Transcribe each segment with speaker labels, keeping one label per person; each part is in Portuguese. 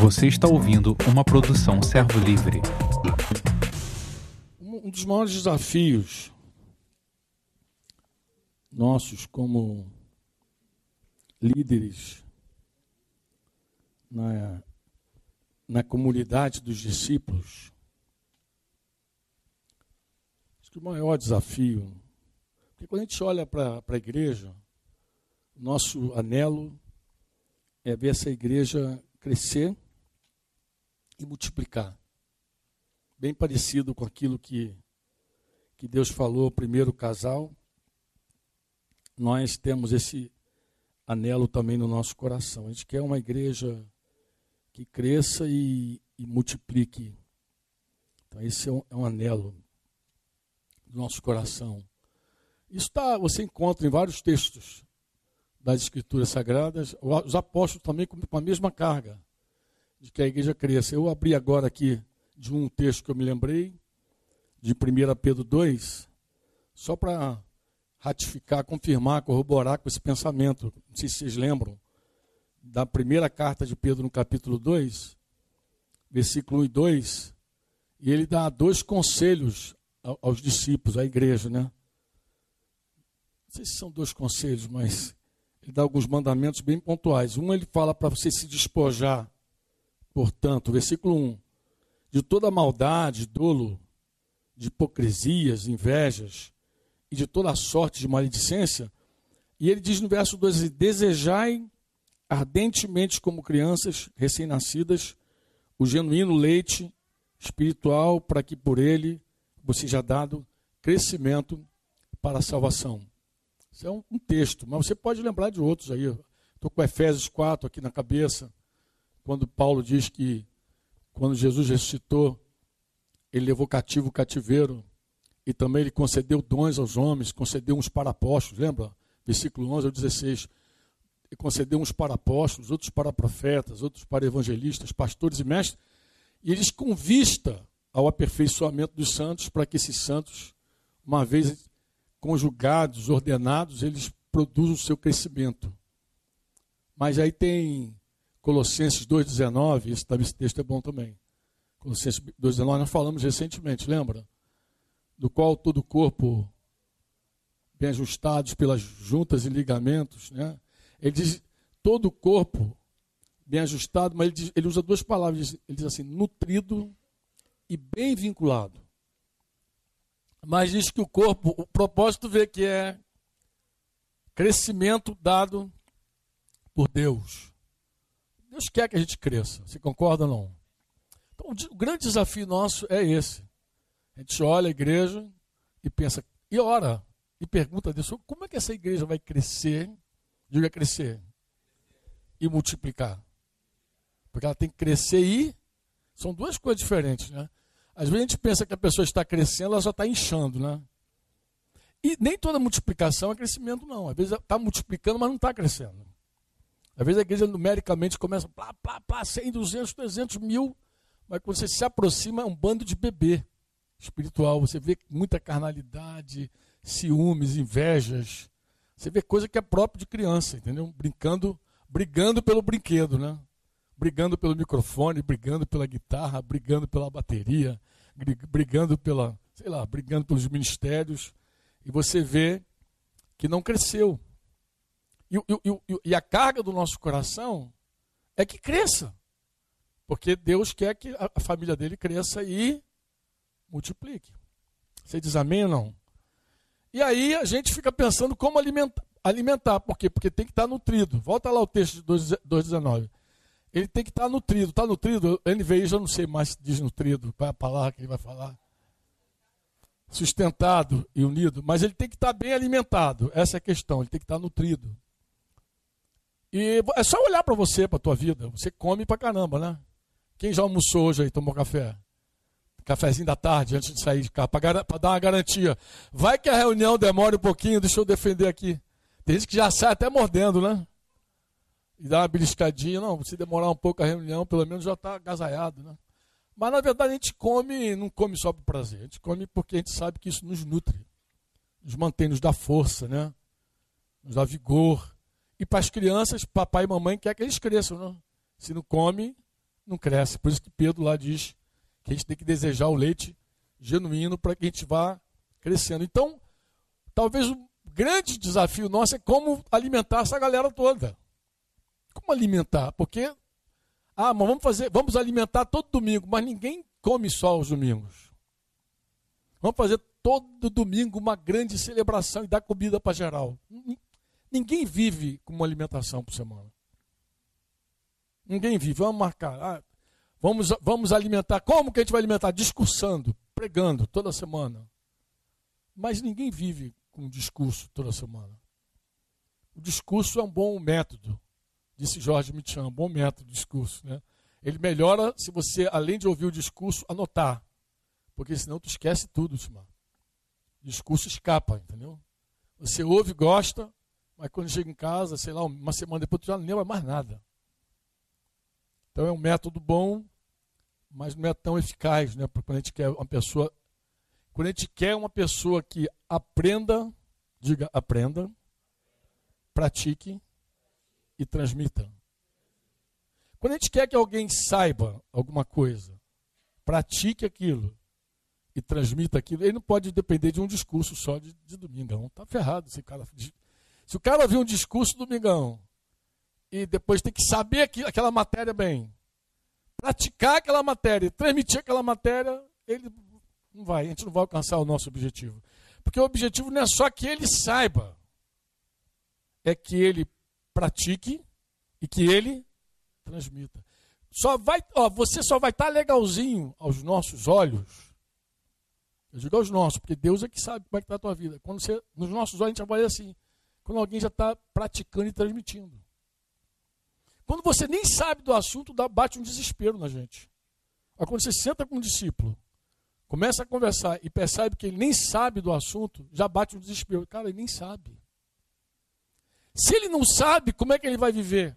Speaker 1: Você está ouvindo uma produção Servo Livre.
Speaker 2: Um dos maiores desafios nossos como líderes na, na comunidade dos discípulos, acho que o maior desafio, porque quando a gente olha para a igreja, nosso anelo é ver essa igreja crescer e multiplicar. Bem parecido com aquilo que, que Deus falou primeiro casal. Nós temos esse anelo também no nosso coração. A gente quer uma igreja que cresça e, e multiplique. Então, esse é um, é um, anelo do nosso coração. Isso tá, você encontra em vários textos das Escrituras Sagradas, os apóstolos também com a mesma carga de que a igreja cresça. Eu abri agora aqui de um texto que eu me lembrei, de 1 Pedro 2, só para ratificar, confirmar, corroborar com esse pensamento. Não sei se vocês lembram da primeira carta de Pedro no capítulo 2, versículo 1 e 2, e ele dá dois conselhos aos discípulos, à igreja, né? Não sei se são dois conselhos, mas ele dá alguns mandamentos bem pontuais. Um, ele fala para você se despojar, portanto, versículo 1, de toda maldade, dolo, de hipocrisias, invejas e de toda sorte de maledicência. E ele diz no verso 12: Desejai ardentemente como crianças recém-nascidas o genuíno leite espiritual, para que por ele você seja dado crescimento para a salvação. Isso é um, um texto, mas você pode lembrar de outros aí. Estou com Efésios 4 aqui na cabeça, quando Paulo diz que quando Jesus ressuscitou, ele levou cativo o cativeiro e também ele concedeu dons aos homens, concedeu uns para apóstolos, lembra? Versículo 11 ao 16. Ele concedeu uns para apóstolos, outros para profetas, outros para evangelistas, pastores e mestres, e eles com vista ao aperfeiçoamento dos santos, para que esses santos, uma vez conjugados, ordenados, eles produzem o seu crescimento. Mas aí tem Colossenses 2,19, esse, esse texto é bom também. Colossenses 2,19, nós falamos recentemente, lembra? Do qual todo o corpo, bem ajustados pelas juntas e ligamentos, né? Ele diz, todo o corpo bem ajustado, mas ele, diz, ele usa duas palavras, ele diz assim, nutrido e bem vinculado. Mas diz que o corpo, o propósito vê que é crescimento dado por Deus. Deus quer que a gente cresça. Você concorda ou não? Então, o grande desafio nosso é esse. A gente olha a igreja e pensa, e ora, e pergunta a Deus, como é que essa igreja vai crescer? Diga crescer. E multiplicar. Porque ela tem que crescer e. São duas coisas diferentes, né? Às vezes a gente pensa que a pessoa está crescendo, ela só está inchando, né? E nem toda multiplicação é crescimento, não. Às vezes está multiplicando, mas não está crescendo. Às vezes a igreja numericamente começa, plá, plá, plá, 100, 200, 300 mil, mas quando você se aproxima é um bando de bebê espiritual. Você vê muita carnalidade, ciúmes, invejas. Você vê coisa que é próprio de criança, entendeu? Brincando, brigando pelo brinquedo, né? Brigando pelo microfone, brigando pela guitarra, brigando pela bateria, brigando pela, sei lá, brigando pelos ministérios, e você vê que não cresceu. E, e, e, a carga do nosso coração é que cresça. Porque Deus quer que a família dele cresça e multiplique. Você diz amém ou não? E aí a gente fica pensando como alimentar. alimentar. Por quê? Porque tem que estar nutrido. Volta lá o texto de 2,19 ele tem que estar tá nutrido. Está nutrido? NVI já não sei mais se diz nutrido, qual é a palavra que ele vai falar. Sustentado e unido, mas ele tem que estar tá bem alimentado. Essa é a questão, ele tem que estar tá nutrido. E é só olhar para você, para a tua vida. Você come para caramba, né? Quem já almoçou hoje aí, tomou café? Cafézinho da tarde, antes de sair de casa, para dar uma garantia. Vai que a reunião demore um pouquinho, deixa eu defender aqui. Tem gente que já sai até mordendo, né? E dar uma beliscadinha. Não, se demorar um pouco a reunião, pelo menos já está agasalhado. Né? Mas na verdade a gente come, não come só por prazer, a gente come porque a gente sabe que isso nos nutre, nos mantém, nos dá força, né? nos dá vigor. E para as crianças, papai e mamãe quer que eles cresçam. Né? Se não come, não cresce. Por isso que Pedro lá diz que a gente tem que desejar o leite genuíno para que a gente vá crescendo. Então, talvez o grande desafio nosso é como alimentar essa galera toda. Como alimentar? Porque ah, mas vamos fazer, vamos alimentar todo domingo, mas ninguém come só os domingos. Vamos fazer todo domingo uma grande celebração e dar comida para geral. Ninguém vive com uma alimentação por semana. Ninguém vive. Vamos marcar. Ah, vamos, vamos alimentar. Como que a gente vai alimentar? Discursando, pregando toda semana. Mas ninguém vive com discurso toda semana. O discurso é um bom método disse Jorge Mitchan, bom método de discurso. Né? Ele melhora se você, além de ouvir o discurso, anotar. Porque senão tu esquece tudo, Timar. Discurso escapa, entendeu? Você ouve, gosta, mas quando chega em casa, sei lá, uma semana depois, tu já não lembra mais nada. Então é um método bom, mas não é tão eficaz, né? Porque quando a gente quer uma pessoa. Quando a gente quer uma pessoa que aprenda, diga aprenda, pratique e transmita. Quando a gente quer que alguém saiba alguma coisa, pratique aquilo e transmita aquilo, ele não pode depender de um discurso só de, de domingão. Está ferrado esse cara. Se o cara ouvir um discurso domingão e depois tem que saber aquilo, aquela matéria bem, praticar aquela matéria, transmitir aquela matéria, ele não vai, a gente não vai alcançar o nosso objetivo. Porque o objetivo não é só que ele saiba, é que ele pratique e que ele transmita. Só vai, ó, você só vai estar tá legalzinho aos nossos olhos. Eu digo aos nossos, porque Deus é que sabe como é que está a tua vida. Quando você, nos nossos olhos a gente avalia assim, quando alguém já está praticando e transmitindo. Quando você nem sabe do assunto, dá, bate um desespero na gente. Ó, quando você senta com um discípulo, começa a conversar e percebe que ele nem sabe do assunto, já bate um desespero. Cara, ele nem sabe. Se ele não sabe, como é que ele vai viver?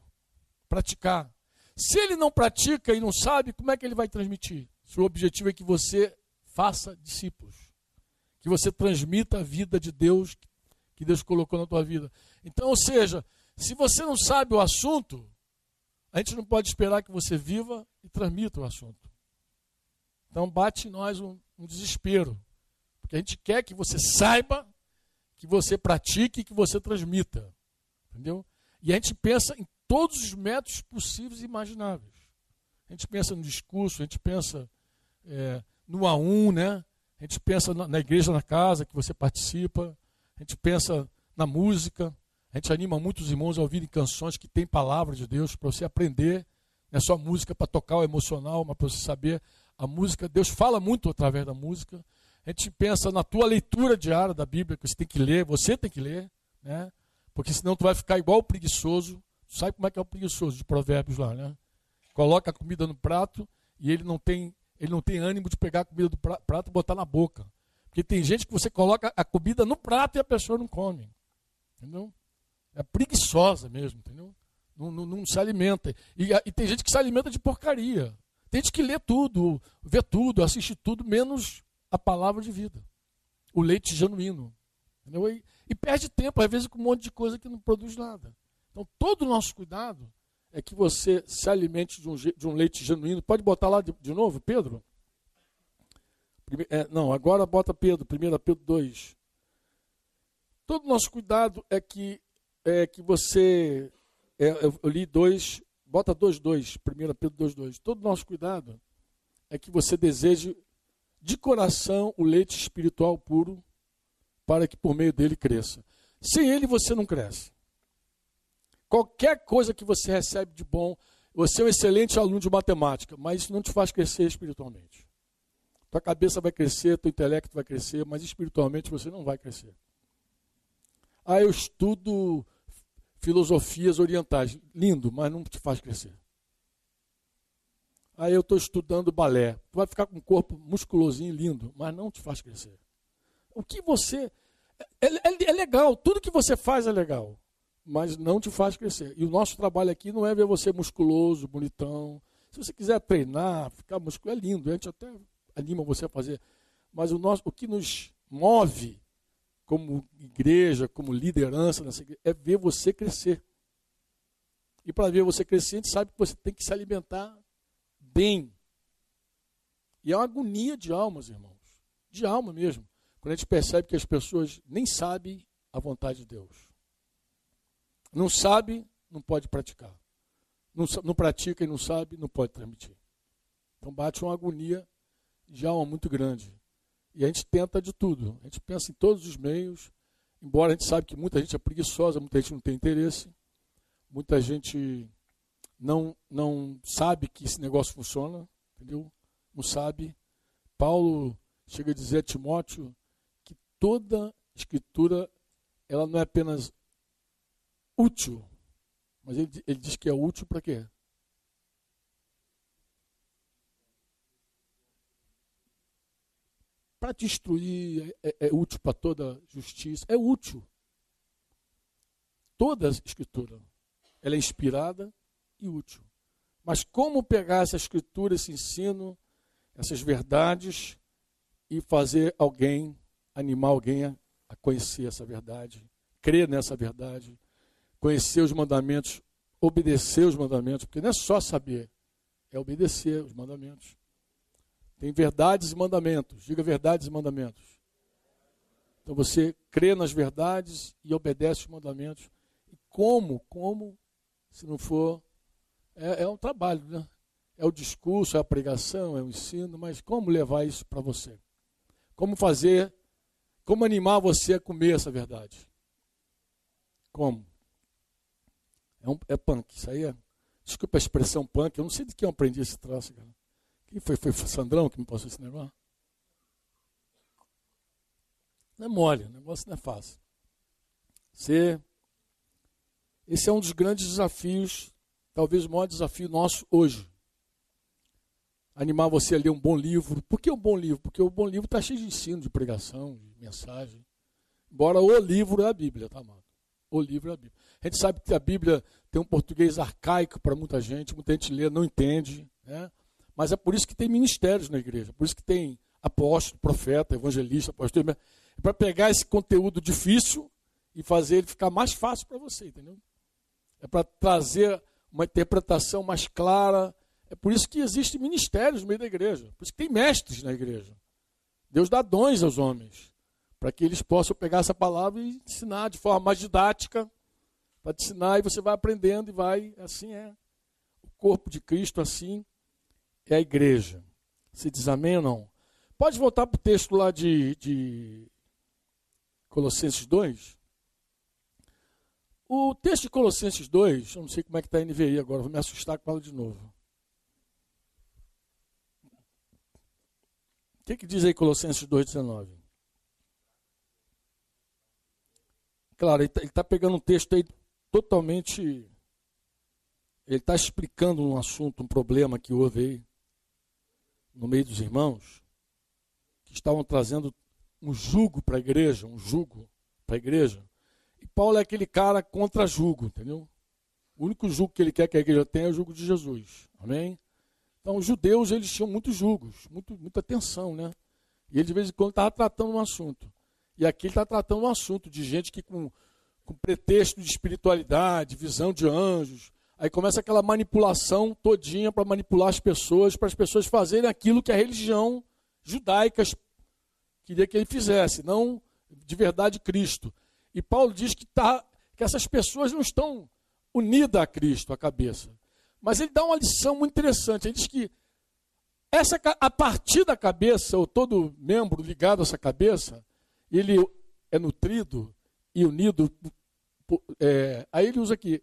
Speaker 2: Praticar. Se ele não pratica e não sabe, como é que ele vai transmitir? Se o objetivo é que você faça discípulos, que você transmita a vida de Deus que Deus colocou na tua vida. Então, ou seja, se você não sabe o assunto, a gente não pode esperar que você viva e transmita o assunto. Então bate em nós um, um desespero, porque a gente quer que você saiba, que você pratique e que você transmita. Entendeu? E a gente pensa em todos os métodos possíveis e imagináveis. A gente pensa no discurso, a gente pensa é, no a um, né? A gente pensa na, na, igreja, na casa que você participa. A gente pensa na música. A gente anima muitos irmãos a ouvirem canções que têm palavra de Deus para você aprender. Não é só música para tocar o emocional, mas para você saber a música. Deus fala muito através da música. A gente pensa na tua leitura diária da Bíblia, que você tem que ler, você tem que ler, né? Porque senão tu vai ficar igual o preguiçoso. Sabe como é que é o preguiçoso de provérbios lá, né? Coloca a comida no prato e ele não tem, ele não tem ânimo de pegar a comida do prato e botar na boca. Porque tem gente que você coloca a comida no prato e a pessoa não come. Entendeu? É preguiçosa mesmo, entendeu? Não, não, não se alimenta. E, e, tem gente que se alimenta de porcaria. Tem gente que lê tudo, vê tudo, assiste tudo, menos a palavra de vida. O leite genuíno. Entendeu? E, e perde tempo, às vezes, com um monte de coisa que não produz nada. Então, todo o nosso cuidado é que você se alimente de um, de um leite genuíno. Pode botar lá de, de novo, Pedro? É, não, agora bota Pedro, 1 Pedro 2. Todo o nosso cuidado é que, é que você. É, eu, eu, li 2, bota 2, 2, 1 Pedro 2, 2. Todo o nosso cuidado é que você deseje de coração o leite espiritual puro para que por meio dele cresça. Sem ele você não cresce. Qualquer coisa que você recebe de bom, você é um excelente aluno de matemática, mas isso não te faz crescer espiritualmente. Tua cabeça vai crescer, teu intelecto vai crescer, mas espiritualmente você não vai crescer. Ah, eu estudo filosofias orientais. Lindo, mas não te faz crescer. Aí eu estou estudando balé. Tu vai ficar com um corpo musculosinho lindo, mas não te faz crescer. O que você. É, é, é, legal, tudo que você faz é legal, mas não te faz crescer. E o nosso trabalho aqui não é ver você musculoso, bonitão. Se você quiser treinar, ficar musculoso, é lindo, a gente até anima você a fazer. Mas o, nosso, o que nos move como igreja, como liderança nessa igreja, é ver você crescer. E para ver você crescer, a gente sabe que você tem que se alimentar bem. E é uma agonia de almas, irmãos. De alma mesmo. Quando a gente percebe que as pessoas nem sabem a vontade de Deus. Não sabe, não pode praticar. Não, não pratica e não sabe, não pode transmitir. Então bate uma agonia de alma muito grande. E a gente tenta de tudo. A gente pensa em todos os meios, embora a gente sabe que muita gente é preguiçosa, muita gente não tem interesse, muita gente não, não sabe que esse negócio funciona, entendeu? Não sabe. Paulo chega a dizer a Timóteo toda escritura ela não é apenas útil, mas ele, ele diz que é útil para quê? Para destruir, é, é, é útil para toda justiça, é útil. Toda escritura, ela é inspirada e útil. Mas como pegar essa escritura, esse ensino, essas verdades e fazer alguém, animar alguém a, conhecer essa verdade, crer nessa verdade, conhecer os mandamentos, obedecer os mandamentos, porque não é só saber, é obedecer os mandamentos. Tem verdades e mandamentos. Diga verdades e mandamentos. Então você crê nas verdades e obedece os mandamentos. E como? Como? Se não for é, é um trabalho, né? É o discurso, é a pregação, é o ensino, mas como levar isso para você? Como fazer, como animar você a comer essa verdade? Como? É, um, é punk, isso aí é. Desculpa a expressão punk, eu não sei de quem eu aprendi esse troço, cara. Quem foi? Foi Sandrão que me passou esse negócio? Não é mole, o negócio não é fácil. Você, esse é um dos grandes desafios talvez o maior desafio nosso hoje. Animar você a ler um bom livro. Por que um bom livro? Porque o bom livro está cheio de ensino, de pregação, de mensagem. Embora o livro é a Bíblia, tá, amado? O livro é a Bíblia. A gente sabe que a Bíblia tem um português arcaico para muita gente, muita gente lê, não entende. Né? Mas é por isso que tem ministérios na igreja, por isso que tem apóstolo, profeta, evangelista, pastor. É para pegar esse conteúdo difícil e fazer ele ficar mais fácil para você, entendeu? É para trazer uma interpretação mais clara. É por isso que existem ministérios no meio da igreja. Por isso que tem mestres na igreja. Deus dá dons aos homens, para que eles possam pegar essa palavra e ensinar de forma mais didática, para te ensinar e você vai aprendendo e vai, assim é. O corpo de Cristo, assim é a igreja. Se diz amém ou não? Pode voltar para o texto lá de, de Colossenses 2? O texto de Colossenses 2, eu não sei como é que está a NVI agora, vou me assustar com ela de novo. O que, que diz aí Colossenses 2,19? Claro, ele está tá pegando um texto aí totalmente. Ele está explicando um assunto, um problema que houve aí no meio dos irmãos, que estavam trazendo um jugo para a igreja, um jugo para a igreja, Paulo é aquele cara contra julgo, entendeu? O único julgo que ele quer que a igreja tenha é o julgo de Jesus. Amém? Então, os judeus, eles tinham muitos julgos, muito, muita tensão, né? E ele, de vez em quando, estava tratando um assunto. E aqui ele está tratando um assunto de gente que, com, com pretexto de espiritualidade, visão de anjos, aí começa aquela manipulação todinha para manipular as pessoas, para as pessoas fazerem aquilo que a religião judaica queria que ele fizesse, não de verdade Cristo. E Paulo diz que, tá, que essas pessoas não estão unidas a Cristo, a cabeça. Mas ele dá uma lição muito interessante. Ele diz que essa, a partir da cabeça, ou todo membro ligado a essa cabeça, ele é nutrido e unido. É, aí ele usa aqui,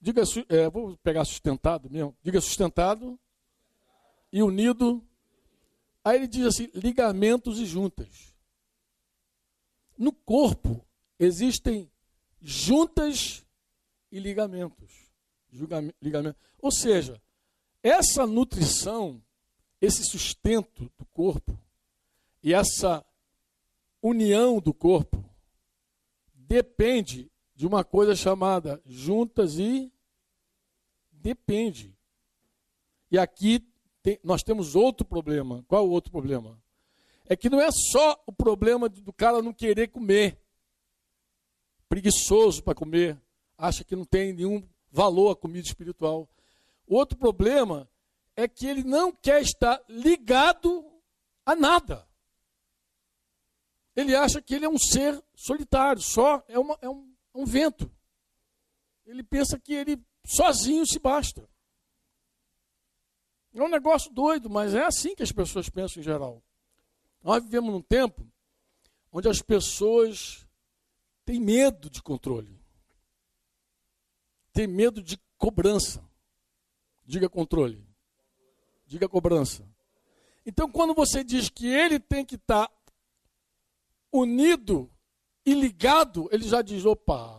Speaker 2: diga, é, vou pegar sustentado mesmo, diga sustentado e unido. Aí ele diz assim: ligamentos e juntas. No corpo, existem juntas e ligamentos. Ligamento. Ou seja, essa nutrição, esse sustento do corpo e essa união do corpo depende de uma coisa chamada juntas e depende. E aqui tem, nós temos outro problema. Qual o outro problema? É que não é só o problema do cara não querer comer preguiçoso para comer, acha que não tem nenhum valor a comida espiritual. Outro problema é que ele não quer estar ligado a nada. Ele acha que ele é um ser solitário, só é, uma, é um, é um vento. Ele pensa que ele sozinho se basta. É um negócio doido, mas é assim que as pessoas pensam em geral. Nós vivemos num tempo onde as pessoas têm medo de controle, têm medo de cobrança. Diga controle, diga cobrança. Então, quando você diz que ele tem que estar unido e ligado, ele já diz: opa,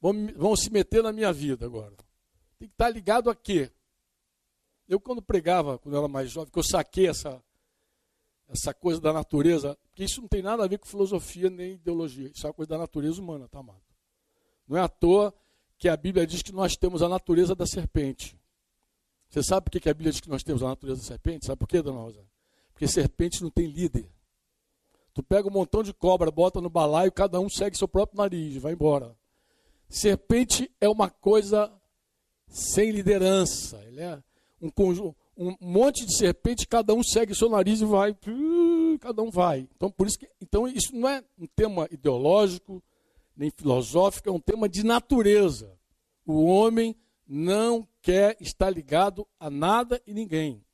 Speaker 2: vão, vão se meter na minha vida agora. Tem que estar ligado a quê? Eu, quando pregava, quando eu era mais jovem, que eu saquei essa, essa coisa da natureza, porque isso não tem nada a ver com filosofia nem ideologia, isso é uma coisa da natureza humana, tá, amado? Não é à toa que a Bíblia diz que nós temos a natureza da serpente. Você sabe por que a Bíblia diz que nós temos a natureza da serpente? Sabe por quê, dona Rosa? Porque serpente não tem líder. Tu pega um montão de cobra, bota no balaio, cada um segue seu próprio nariz, vai embora. Serpente é uma coisa sem liderança. Ele é um, um monte de serpente, cada um segue seu nariz e vai. Cada um vai. Então, por isso que, então, isso não é um tema ideológico, nem filosófico, é um tema de natureza. O homem não quer estar ligado a nada e ninguém.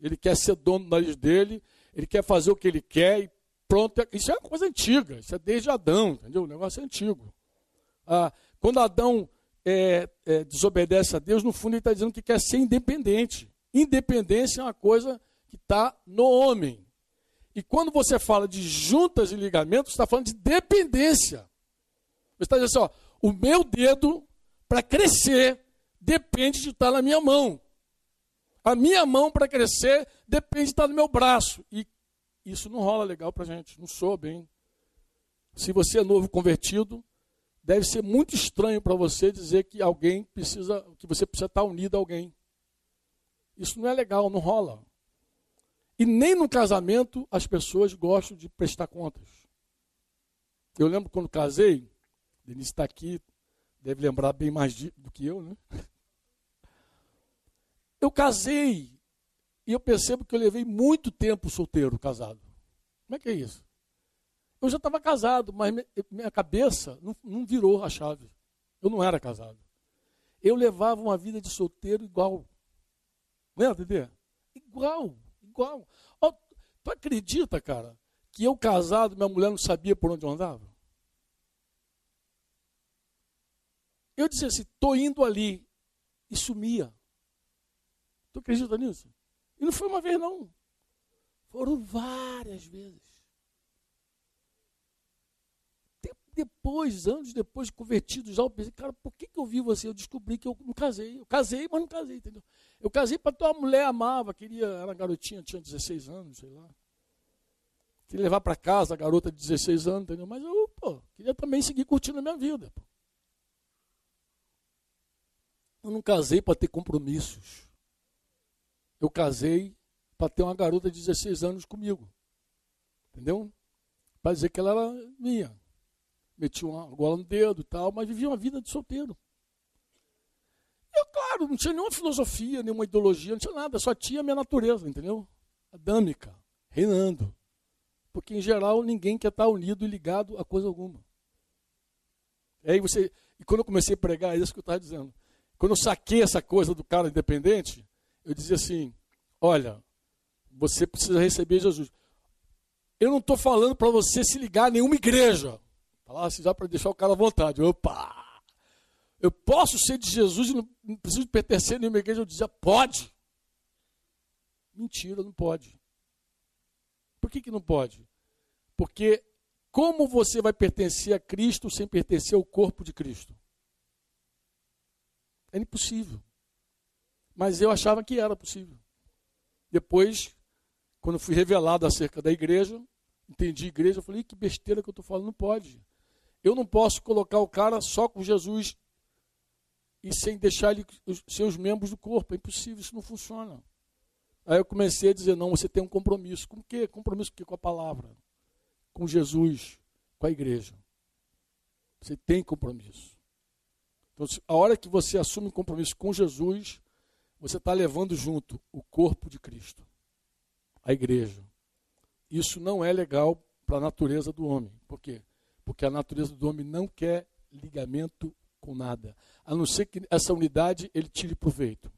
Speaker 2: Ele quer ser dono do nariz dele, ele quer fazer o que ele quer e pronto. Isso é uma coisa antiga, isso é desde Adão, entendeu? O negócio é antigo. Ah, quando Adão é, é, desobedece a Deus, no fundo ele está dizendo que quer ser independente. Independência é uma coisa que está no homem. E quando você fala de juntas e ligamentos, está falando de dependência. Você está dizendo assim, ó, o meu dedo, para crescer, depende de estar na minha mão. A minha mão, para crescer, depende de estar no meu braço. E isso não rola legal para a gente, não sou bem. Se você é novo convertido, deve ser muito estranho para você dizer que alguém precisa, que você precisa estar unido a alguém. Isso não é legal, não rola. E nem no casamento as pessoas gostam de prestar contas. Eu lembro quando casei, Denise está aqui, deve lembrar bem mais do que eu, né? Eu casei e eu percebo que eu levei muito tempo solteiro, casado. Como é que é isso? Eu já estava casado, mas minha cabeça não, não, virou a chave. Eu não era casado. Eu levava uma vida de solteiro igual. Não é, Dede? Igual, igual. Tu acredita, cara, que eu casado, minha mulher não sabia por onde eu andava? Eu dizia assim, estou indo ali. E sumia. Tu acredita nisso? E não foi uma vez, não. Foram várias vezes. Depois, anos depois, convertido já, eu pensei, cara, por que, que eu vivo assim? Eu descobri que eu não casei. Eu casei, mas não casei, entendeu? Eu casei para tua mulher amava, queria, era garotinha, tinha 16 anos, sei lá. Queria levar para casa a garota de 16 anos, entendeu? Mas eu, pô, queria também seguir curtindo a minha vida. Pô. Eu não casei para ter compromissos. Eu casei para ter uma garota de 16 anos comigo. Entendeu? Para dizer que ela era minha metia uma gola no dedo e tal, mas vivia uma vida de solteiro. Eu, claro, não tinha nenhuma filosofia, nenhuma ideologia, não tinha nada, só tinha a minha natureza, entendeu? Adâmica, reinando. Porque, em geral, ninguém quer estar unido e ligado a coisa alguma. E aí você. E quando eu comecei a pregar, é isso que eu estava dizendo. Quando eu saquei essa coisa do cara independente, eu dizia assim: olha, você precisa receber Jesus. Eu não estou falando para você se ligar a nenhuma igreja. Falava assim, já para deixar o cara à vontade. Opa! Eu posso ser de Jesus e não, não preciso pertencer a nenhuma igreja. Eu dizia, pode. Mentira, não pode. Por que, que não pode? Porque como você vai pertencer a Cristo sem pertencer ao corpo de Cristo? É impossível. Mas eu achava que era possível. Depois, quando fui revelado acerca da igreja, entendi igreja, eu falei, que besteira que eu estou falando, não pode. Eu não posso colocar o cara só com Jesus e sem deixar ele ser os membros do corpo. É impossível, isso não funciona. Aí eu comecei a dizer, não, você tem um compromisso. Com o quê? Compromisso com, com a palavra. Com Jesus, com a igreja. Você tem compromisso. Então, a hora que você assume um compromisso com Jesus, você está levando junto o corpo de Cristo, a igreja. Isso não é legal para a natureza do homem. Por quê? Porque a natureza do homem não quer ligamento com nada, a não ser que essa unidade ele tire proveito.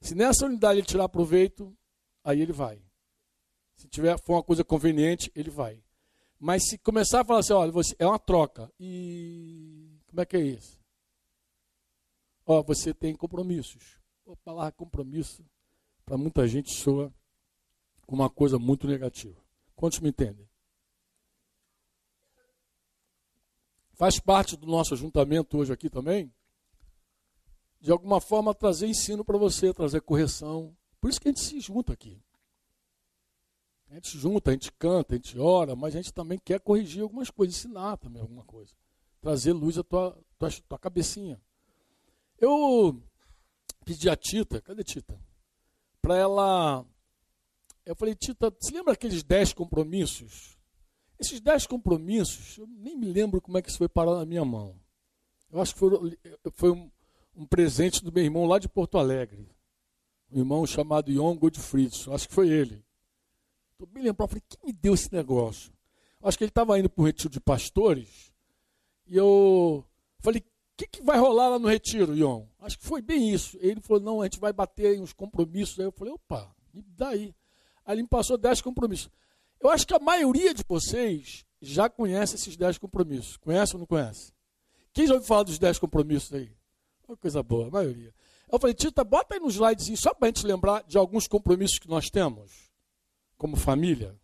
Speaker 2: Se nessa unidade ele tirar proveito, aí ele vai. Se tiver for uma coisa conveniente, ele vai. Mas se começar a falar assim, olha, você, é uma troca. E como é que é isso? Ó, você tem compromissos. A palavra compromisso, para muita gente, soa como uma coisa muito negativa. Quantos me entendem? Faz parte do nosso ajuntamento hoje aqui também, de alguma forma trazer ensino para você, trazer correção. Por isso que a gente se junta aqui. A gente junta, a gente canta, a gente ora, mas a gente também quer corrigir algumas coisas, ensinar também alguma coisa. Trazer luz à tua, tua, tua cabecinha. Eu pedi a Tita, cadê Tita? Para ela. Eu falei, Tita, você lembra aqueles dez compromissos? Esses dez compromissos, eu nem me lembro como é que isso foi parar na minha mão. Eu acho que foi, foi um, um presente do meu irmão lá de Porto Alegre. Um irmão chamado Ion Godfriedson, acho que foi ele. Estou bem lembrado, falei, quem me deu esse negócio? Acho que ele estava indo para o retiro de pastores. E eu falei, o que, que vai rolar lá no retiro, Ion? Acho que foi bem isso. Ele falou, não, a gente vai bater uns compromissos. Aí eu falei, opa, me dá aí. Aí ele me passou dez compromissos. Eu acho que a maioria de vocês já conhece esses dez compromissos. Conhece ou não conhece? Quem já ouviu falar dos dez compromissos aí? Uma coisa boa, a maioria. Eu falei, Tita, bota aí no slidezinho, só para a gente lembrar de alguns compromissos que nós temos como família.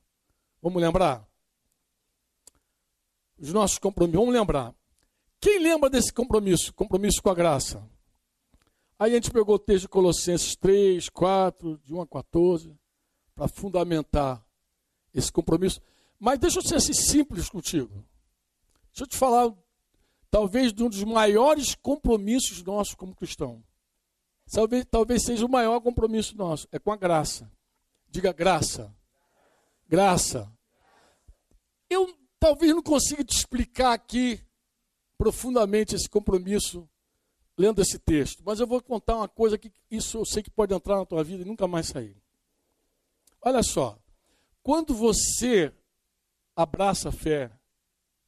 Speaker 2: Vamos lembrar? Os nossos compromissos. Vamos lembrar. Quem lembra desse compromisso? Compromisso com a graça. Aí a gente pegou o texto de Colossenses 3, 4, de 1 a 14, para fundamentar esse compromisso. Mas deixa eu ser assim simples contigo. Deixa eu te falar, talvez, de um dos maiores compromissos nossos como cristão. Talvez, talvez seja o maior compromisso nosso, é com a graça. Diga graça graça. Eu talvez não consiga te explicar aqui profundamente esse compromisso lendo esse texto, mas eu vou contar uma coisa que isso eu sei que pode entrar na tua vida e nunca mais sair. Olha só, quando você abraça a fé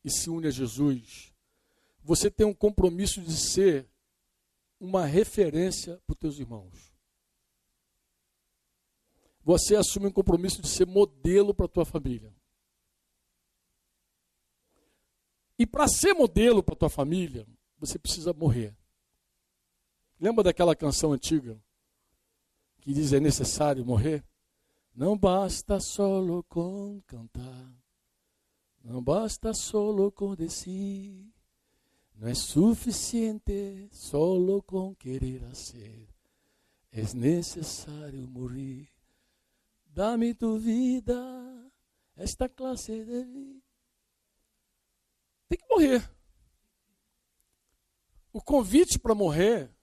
Speaker 2: e se une a Jesus, você tem um compromisso de ser uma referência para os teus irmãos você assume um compromisso de ser modelo para a tua família. E para ser modelo para a tua família, você precisa morrer. Lembra daquela canção antiga que diz é necessário morrer? Não basta solo com cantar, não basta solo com decir, não é suficiente solo com querer ser, é necessário morrer. Dá-me tu vida, esta classe de vida. Tem que morrer. O convite para morrer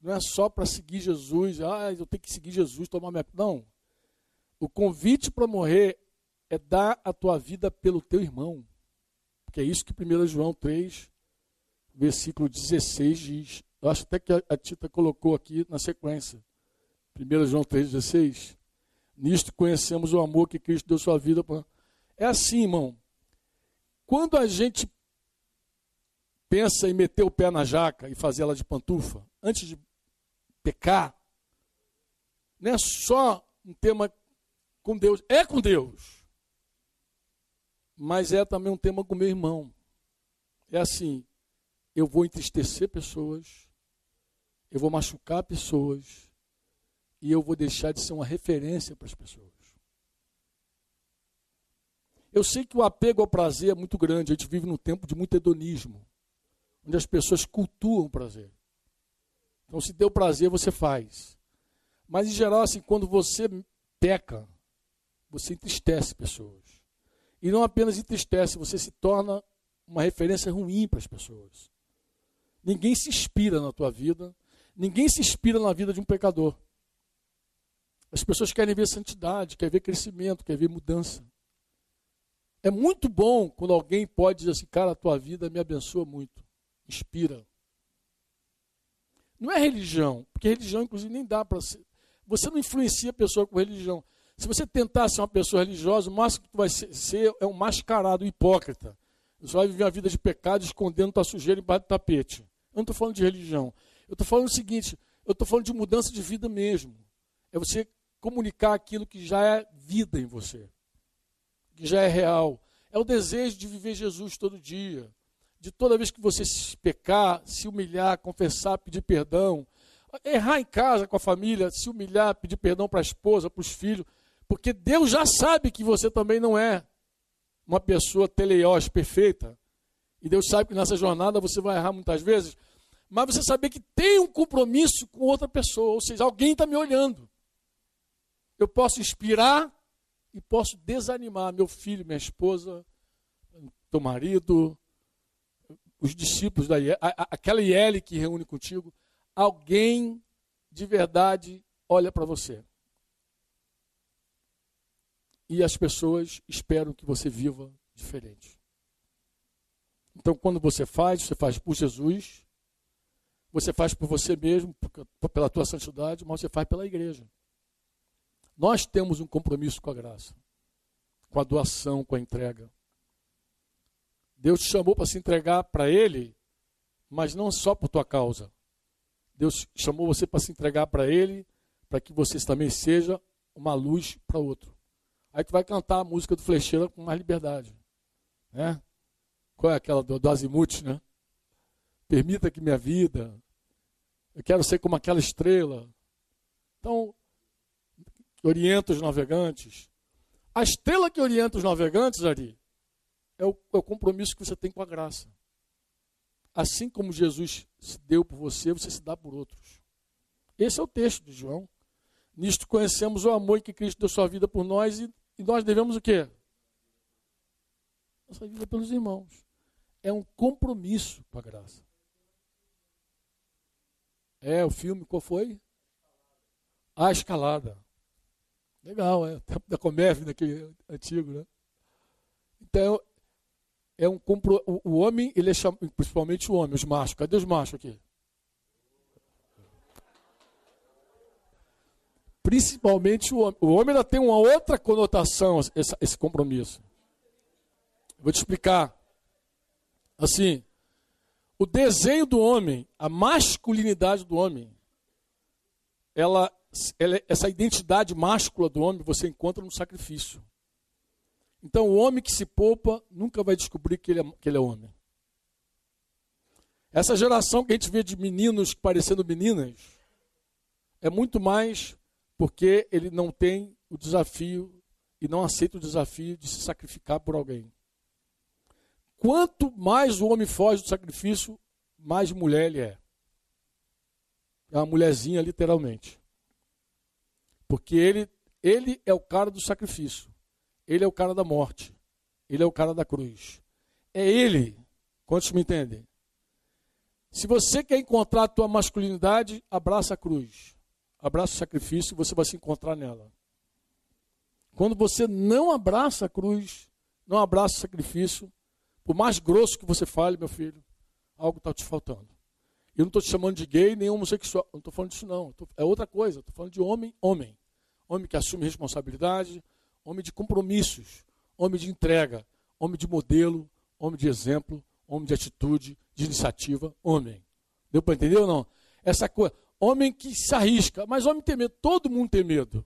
Speaker 2: não é só para seguir Jesus, ah, eu tenho que seguir Jesus, tomar minha. Não. O convite para morrer é dar a tua vida pelo teu irmão. Porque é isso que 1 João 3, versículo 16 diz. Eu acho até que a Tita colocou aqui na sequência. 1 João 3,16. Nisto conhecemos o amor que Cristo deu sua vida. Pra... É assim, irmão. Quando a gente pensa em meter o pé na jaca e fazer ela de pantufa, antes de pecar, não é só um tema com Deus, é com Deus, mas é também um tema com meu irmão. É assim, eu vou entristecer pessoas, eu vou machucar pessoas, e eu vou deixar de ser uma referência para as pessoas. Eu sei que o apego ao prazer é muito grande, a gente vive num tempo de muito hedonismo, onde as pessoas cultuam o prazer. Então, se deu prazer, você faz. Mas, em geral, assim, quando você peca, você entristece pessoas. E não apenas entristece, você se torna uma referência ruim para as pessoas. Ninguém se inspira na tua vida, ninguém se inspira na vida de um pecador. As pessoas querem ver santidade, querem ver crescimento, querem ver mudança. É muito bom quando alguém pode dizer assim, cara, a tua vida me abençoa muito, inspira. Não é religião, porque religião, inclusive, nem dá para ser. Você não influencia a pessoa com religião. Se você tentar ser uma pessoa religiosa, o máximo que tu vai ser é um mascarado, um hipócrita. Você vai viver uma vida de pecado escondendo tua sujeira embaixo do tapete. Eu não estou falando de religião. Eu estou falando o seguinte: eu estou falando de mudança de vida mesmo. É você comunicar aquilo que já é vida em você, que já é real. É o desejo de viver Jesus todo dia. De toda vez que você se pecar, se humilhar, confessar, pedir perdão. Errar em casa com a família, se humilhar, pedir perdão para a esposa, para os filhos. Porque Deus já sabe que você também não é uma pessoa teleiós perfeita. E Deus sabe que nessa jornada você vai errar muitas vezes. Mas você saber que tem um compromisso com outra pessoa. Ou seja, alguém está me olhando. Eu posso inspirar e posso desanimar meu filho, minha esposa, teu marido, os discípulos da IEL, aquela IEL que reúne contigo. Alguém de verdade olha para você. E as pessoas esperam que você viva diferente. Então, quando você faz, você faz por Jesus, você faz por você mesmo, pela tua santidade, mas você faz pela igreja. Nós temos um compromisso com a graça, com a doação, com a entrega. Deus te chamou para se entregar para Ele, mas não só por tua causa. Deus chamou você para se entregar para Ele, para que você também seja uma luz para outro. Aí tu vai cantar a música do Flecheira com mais liberdade. Né? Qual é aquela do, do Azimuth, né? Permita que minha vida, eu quero ser como aquela estrela. Então, orienta os navegantes. A estrela que orienta os navegantes, Ari, é o, é o compromisso que você tem com a graça. Assim como Jesus se deu por você, você se dá por outros. Esse é o texto de João. Nisto conhecemos o amor que Cristo deu sua vida por nós e, e nós devemos o quê? Nossa vida pelos irmãos. É um compromisso com a graça. É, o filme, qual foi? A Escalada. Legal, é. O tempo da Comércio, daquele antigo, né? Então, é um compro... o, homem, ele é cham... principalmente o homem, os machos. Cadê os machos aqui? Principalmente o homem. O homem ainda tem uma outra conotação, esse, compromisso. Vou te explicar. Assim, o desenho do homem, a masculinidade do homem, ela essa identidade máscula do homem você encontra no sacrifício. Então, o homem que se poupa nunca vai descobrir que ele é, que ele é homem. Essa geração que a gente vê de meninos parecendo meninas é muito mais porque ele não tem o desafio e não aceita o desafio de se sacrificar por alguém. Quanto mais o homem foge do sacrifício, mais mulher ele é. É uma mulherzinha, literalmente. Porque ele, ele é o cara do sacrifício. Ele é o cara da morte. Ele é o cara da cruz. É ele. Quantos me entendem? Se você quer encontrar a tua masculinidade, abraça a cruz. Abraça o sacrifício e você vai se encontrar nela. Quando você não abraça a cruz, não abraça o sacrifício, por mais grosso que você fale, meu filho, algo está te faltando. Eu não estou te chamando de gay nem homossexual. Não estou falando disso, não. É outra coisa. Estou falando de homem, homem homem que assume responsabilidade, homem de compromissos, homem de entrega, homem de modelo, homem de exemplo, homem de atitude, de iniciativa, homem. Deu para entender ou não? Essa coisa, homem que se arrisca, mas homem tem medo, todo mundo tem medo.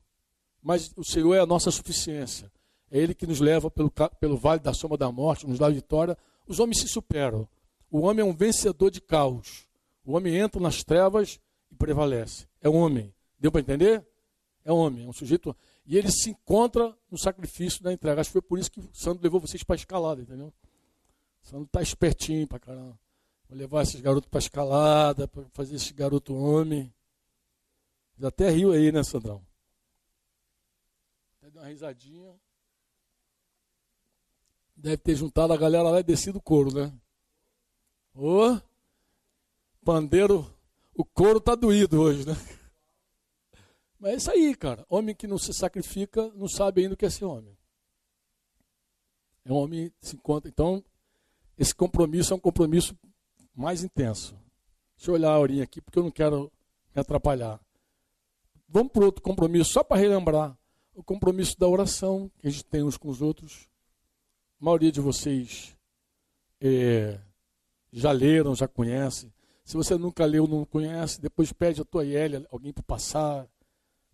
Speaker 2: Mas o Senhor é a nossa suficiência. É Ele que nos leva pelo, pelo vale da sombra da morte, nos dá a vitória. Os homens se superam. O homem é um vencedor de caos. O homem entra nas trevas e prevalece. É um homem. Deu para entender? É homem, é um sujeito. E ele se encontra no sacrifício da entrega. Acho que foi por isso que o Sandro levou vocês para a escalada, entendeu? O Sandro está espertinho para caramba. Vou levar esses garotos para escalada, para fazer esse garoto homem. Já até riu aí, né, Sandrão? Até deu uma risadinha. Deve ter juntado a galera lá e descido o couro, né? Ô, pandeiro, o couro tá doído hoje, né? Mas é isso aí, cara. Homem que não se sacrifica não sabe ainda o que é ser homem. É um homem que se encontra. Então, esse compromisso é um compromisso mais intenso. Deixa eu olhar a horinha aqui, porque eu não quero me atrapalhar. Vamos para outro compromisso, só para relembrar. O compromisso da oração que a gente tem uns com os outros. A maioria de vocês é, já leram, já conhece. Se você nunca leu, não conhece, depois pede a tua IL, alguém para passar,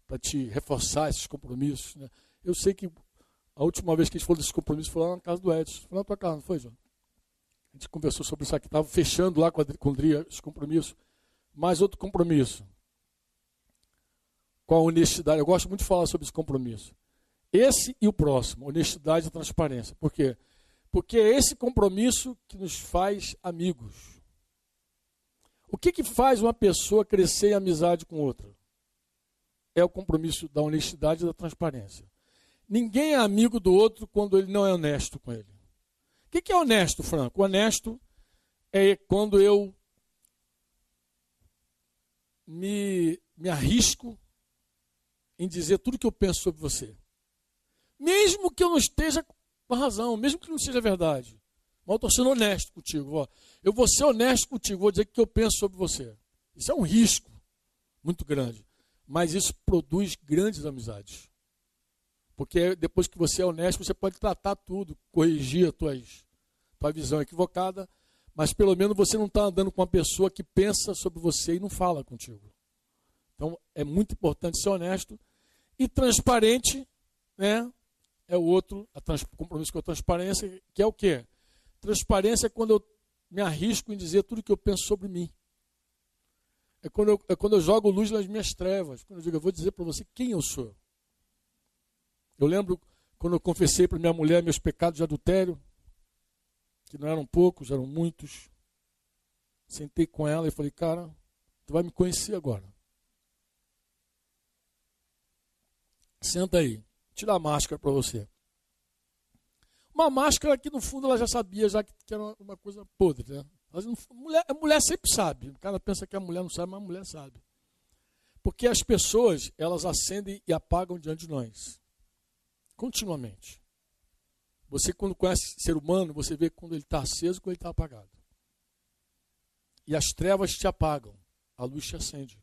Speaker 2: para te reforçar esses compromissos. Né? Eu sei que a última vez que a gente falou desses compromissos foi lá na casa do Edson. Foi na tua casa, não foi, João? A gente conversou sobre isso aqui, estava fechando lá com a Condria esse compromisso. Mais outro compromisso. Com a honestidade. Eu gosto muito de falar sobre esse compromisso. Esse e o próximo, honestidade e transparência. Por quê? Porque é esse compromisso que nos faz amigos. O que, que faz uma pessoa crescer em amizade com outra? É o compromisso da honestidade e da transparência. Ninguém é amigo do outro quando ele não é honesto com ele. O que, que é honesto, Franco? Honesto é quando eu me, me arrisco em dizer tudo que eu penso sobre você. Mesmo que eu não esteja com razão, mesmo que não seja verdade. Mas eu estou sendo honesto contigo. Ó. Eu vou ser honesto contigo, vou dizer o que eu penso sobre você. Isso é um risco muito grande. Mas isso produz grandes amizades. Porque depois que você é honesto, você pode tratar tudo, corrigir a tuas, tua visão equivocada, mas pelo menos você não está andando com uma pessoa que pensa sobre você e não fala contigo. Então é muito importante ser honesto e transparente, né? É o outro, o compromisso com a transparência, que é o quê? Transparência é quando eu me arrisco em dizer tudo que eu penso sobre mim. É quando eu, é quando eu jogo luz nas minhas trevas. Quando eu digo, eu vou dizer para você quem eu sou. Eu lembro quando eu confessei para minha mulher meus pecados de adultério, que não eram poucos, eram muitos. Sentei com ela e falei, cara, tu vai me conhecer agora. Senta aí, tira a máscara para você. Uma máscara que no fundo ela já sabia, já que, era uma coisa podre. Né? Não, mulher, a mulher sempre sabe. O cara pensa que a mulher não sabe, mas a mulher sabe. Porque as pessoas, elas acendem e apagam diante de nós. Continuamente. Você, quando conhece ser humano, você vê quando ele está aceso e quando ele está apagado. E as trevas te apagam, a luz te acende.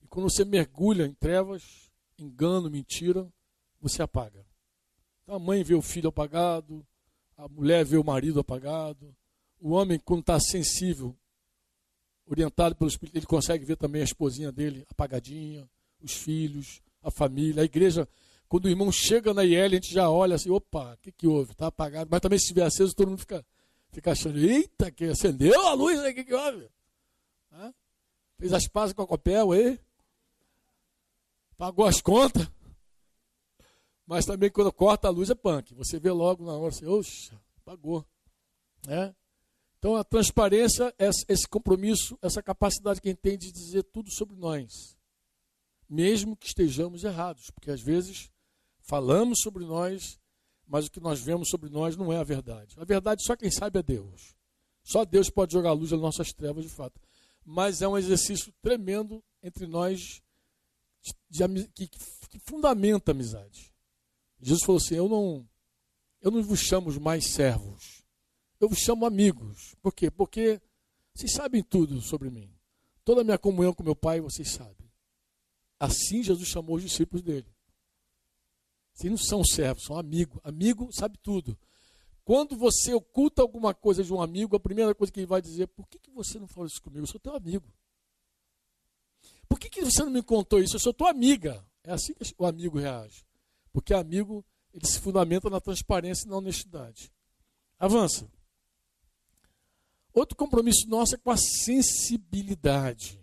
Speaker 2: E quando você mergulha em trevas, engano, mentira, você apaga. A mãe vê o filho apagado, a mulher vê o marido apagado. O homem, quando está sensível, orientado pelo Espírito, ele consegue ver também a esposinha dele apagadinha, os filhos, a família. A igreja, quando o irmão chega na IL, a gente já olha assim: opa, o que, que houve? Está apagado. Mas também, se estiver aceso, todo mundo fica, fica achando: eita, que acendeu a luz o que, que houve? Hã? Fez as pazes com a Copel aí? Pagou as contas? Mas também quando corta a luz é punk. Você vê logo na hora assim, oxa, pagou. É? Então a transparência esse compromisso, essa capacidade que a gente tem de dizer tudo sobre nós. Mesmo que estejamos errados. Porque às vezes falamos sobre nós, mas o que nós vemos sobre nós não é a verdade. A verdade só quem sabe é Deus. Só Deus pode jogar a luz nas nossas trevas de fato. Mas é um exercício tremendo entre nós de, de, que, que fundamenta a amizade. Jesus falou assim: Eu não, eu não vos chamo mais servos, eu vos chamo amigos. Por quê? Porque vocês sabem tudo sobre mim. Toda a minha comunhão com meu Pai vocês sabem. Assim Jesus chamou os discípulos dele. Vocês não são servos, são amigos. Amigo sabe tudo. Quando você oculta alguma coisa de um amigo, a primeira coisa que ele vai dizer: Por que, que você não falou isso comigo? Eu sou teu amigo. Por que, que você não me contou isso? Eu sou tua amiga. É assim que o amigo reage. Porque amigo, ele se fundamenta na transparência e na honestidade. Avança. Outro compromisso nosso é com a sensibilidade.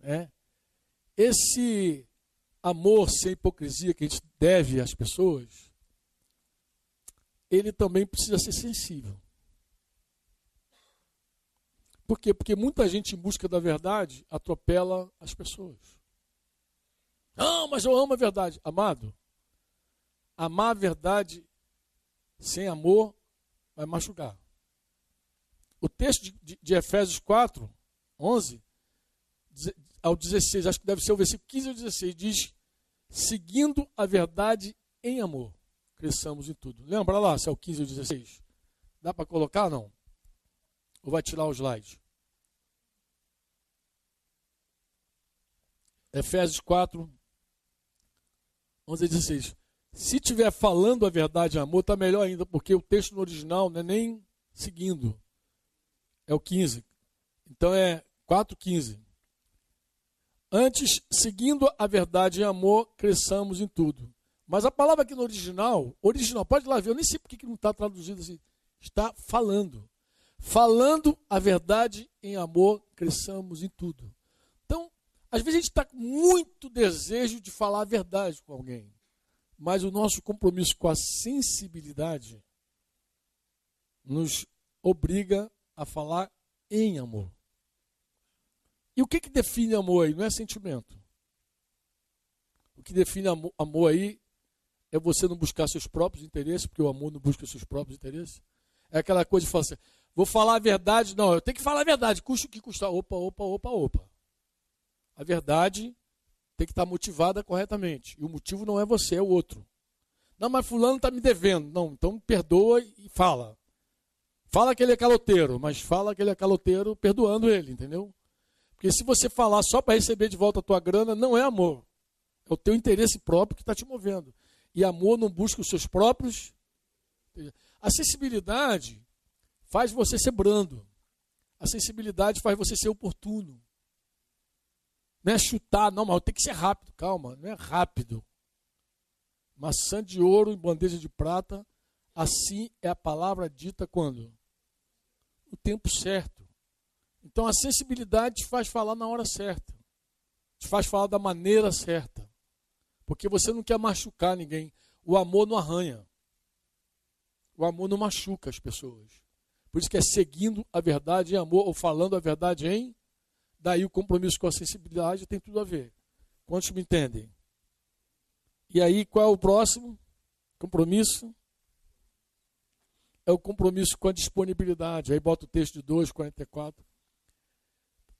Speaker 2: Né? Esse amor sem hipocrisia que a gente deve às pessoas, ele também precisa ser sensível. Por quê? Porque muita gente em busca da verdade atropela as pessoas. Não, mas eu amo a verdade. Amado, Amar a verdade sem amor vai machucar. O texto de, de, de Efésios 4, 11 ao 16, acho que deve ser o versículo 15 ao 16, diz: seguindo a verdade em amor, cresçamos em tudo. Lembra lá se é o 15 ou 16? Dá para colocar ou não? Ou vai tirar o slide? Efésios 4, 11 a 16. Se estiver falando a verdade em amor, está melhor ainda, porque o texto no original não é nem seguindo. É o 15. Então é 4, 15. Antes, seguindo a verdade em amor, cresçamos em tudo. Mas a palavra aqui no original, original, pode ir lá ver, eu nem sei porque que não está traduzido assim. Está falando. Falando a verdade em amor, cresçamos em tudo. Então, às vezes a gente está com muito desejo de falar a verdade com alguém mas o nosso compromisso com a sensibilidade nos obriga a falar em amor. E o que, que define amor aí? Não é sentimento. O que define amor aí é você não buscar seus próprios interesses, porque o amor não busca seus próprios interesses. É aquela coisa de falar assim, vou falar a verdade. Não, eu tenho que falar a verdade, custa o que custar. Opa, opa, opa, opa. A verdade tem que estar motivada corretamente. E o motivo não é você, é o outro. Não, mas fulano está me devendo. Não, então perdoa e fala. Fala que ele é caloteiro, mas fala que ele é caloteiro perdoando ele, entendeu? Porque se você falar só para receber de volta a tua grana, não é amor. É o teu interesse próprio que está te movendo. E amor não busca os seus próprios. A sensibilidade faz você ser brando. A sensibilidade faz você ser oportuno. Não é chutar, não, mas tem que ser rápido. Calma, não é rápido. Maçã de ouro em bandeja de prata, assim é a palavra dita quando? No tempo certo. Então a sensibilidade te faz falar na hora certa. Te faz falar da maneira certa. Porque você não quer machucar ninguém. O amor não arranha. O amor não machuca as pessoas. Por isso que é seguindo a verdade em amor ou falando a verdade em Daí o compromisso com a sensibilidade tem tudo a ver. Quantos me entendem? E aí, qual é o próximo compromisso? É o compromisso com a disponibilidade. Aí bota o texto de 2, 44.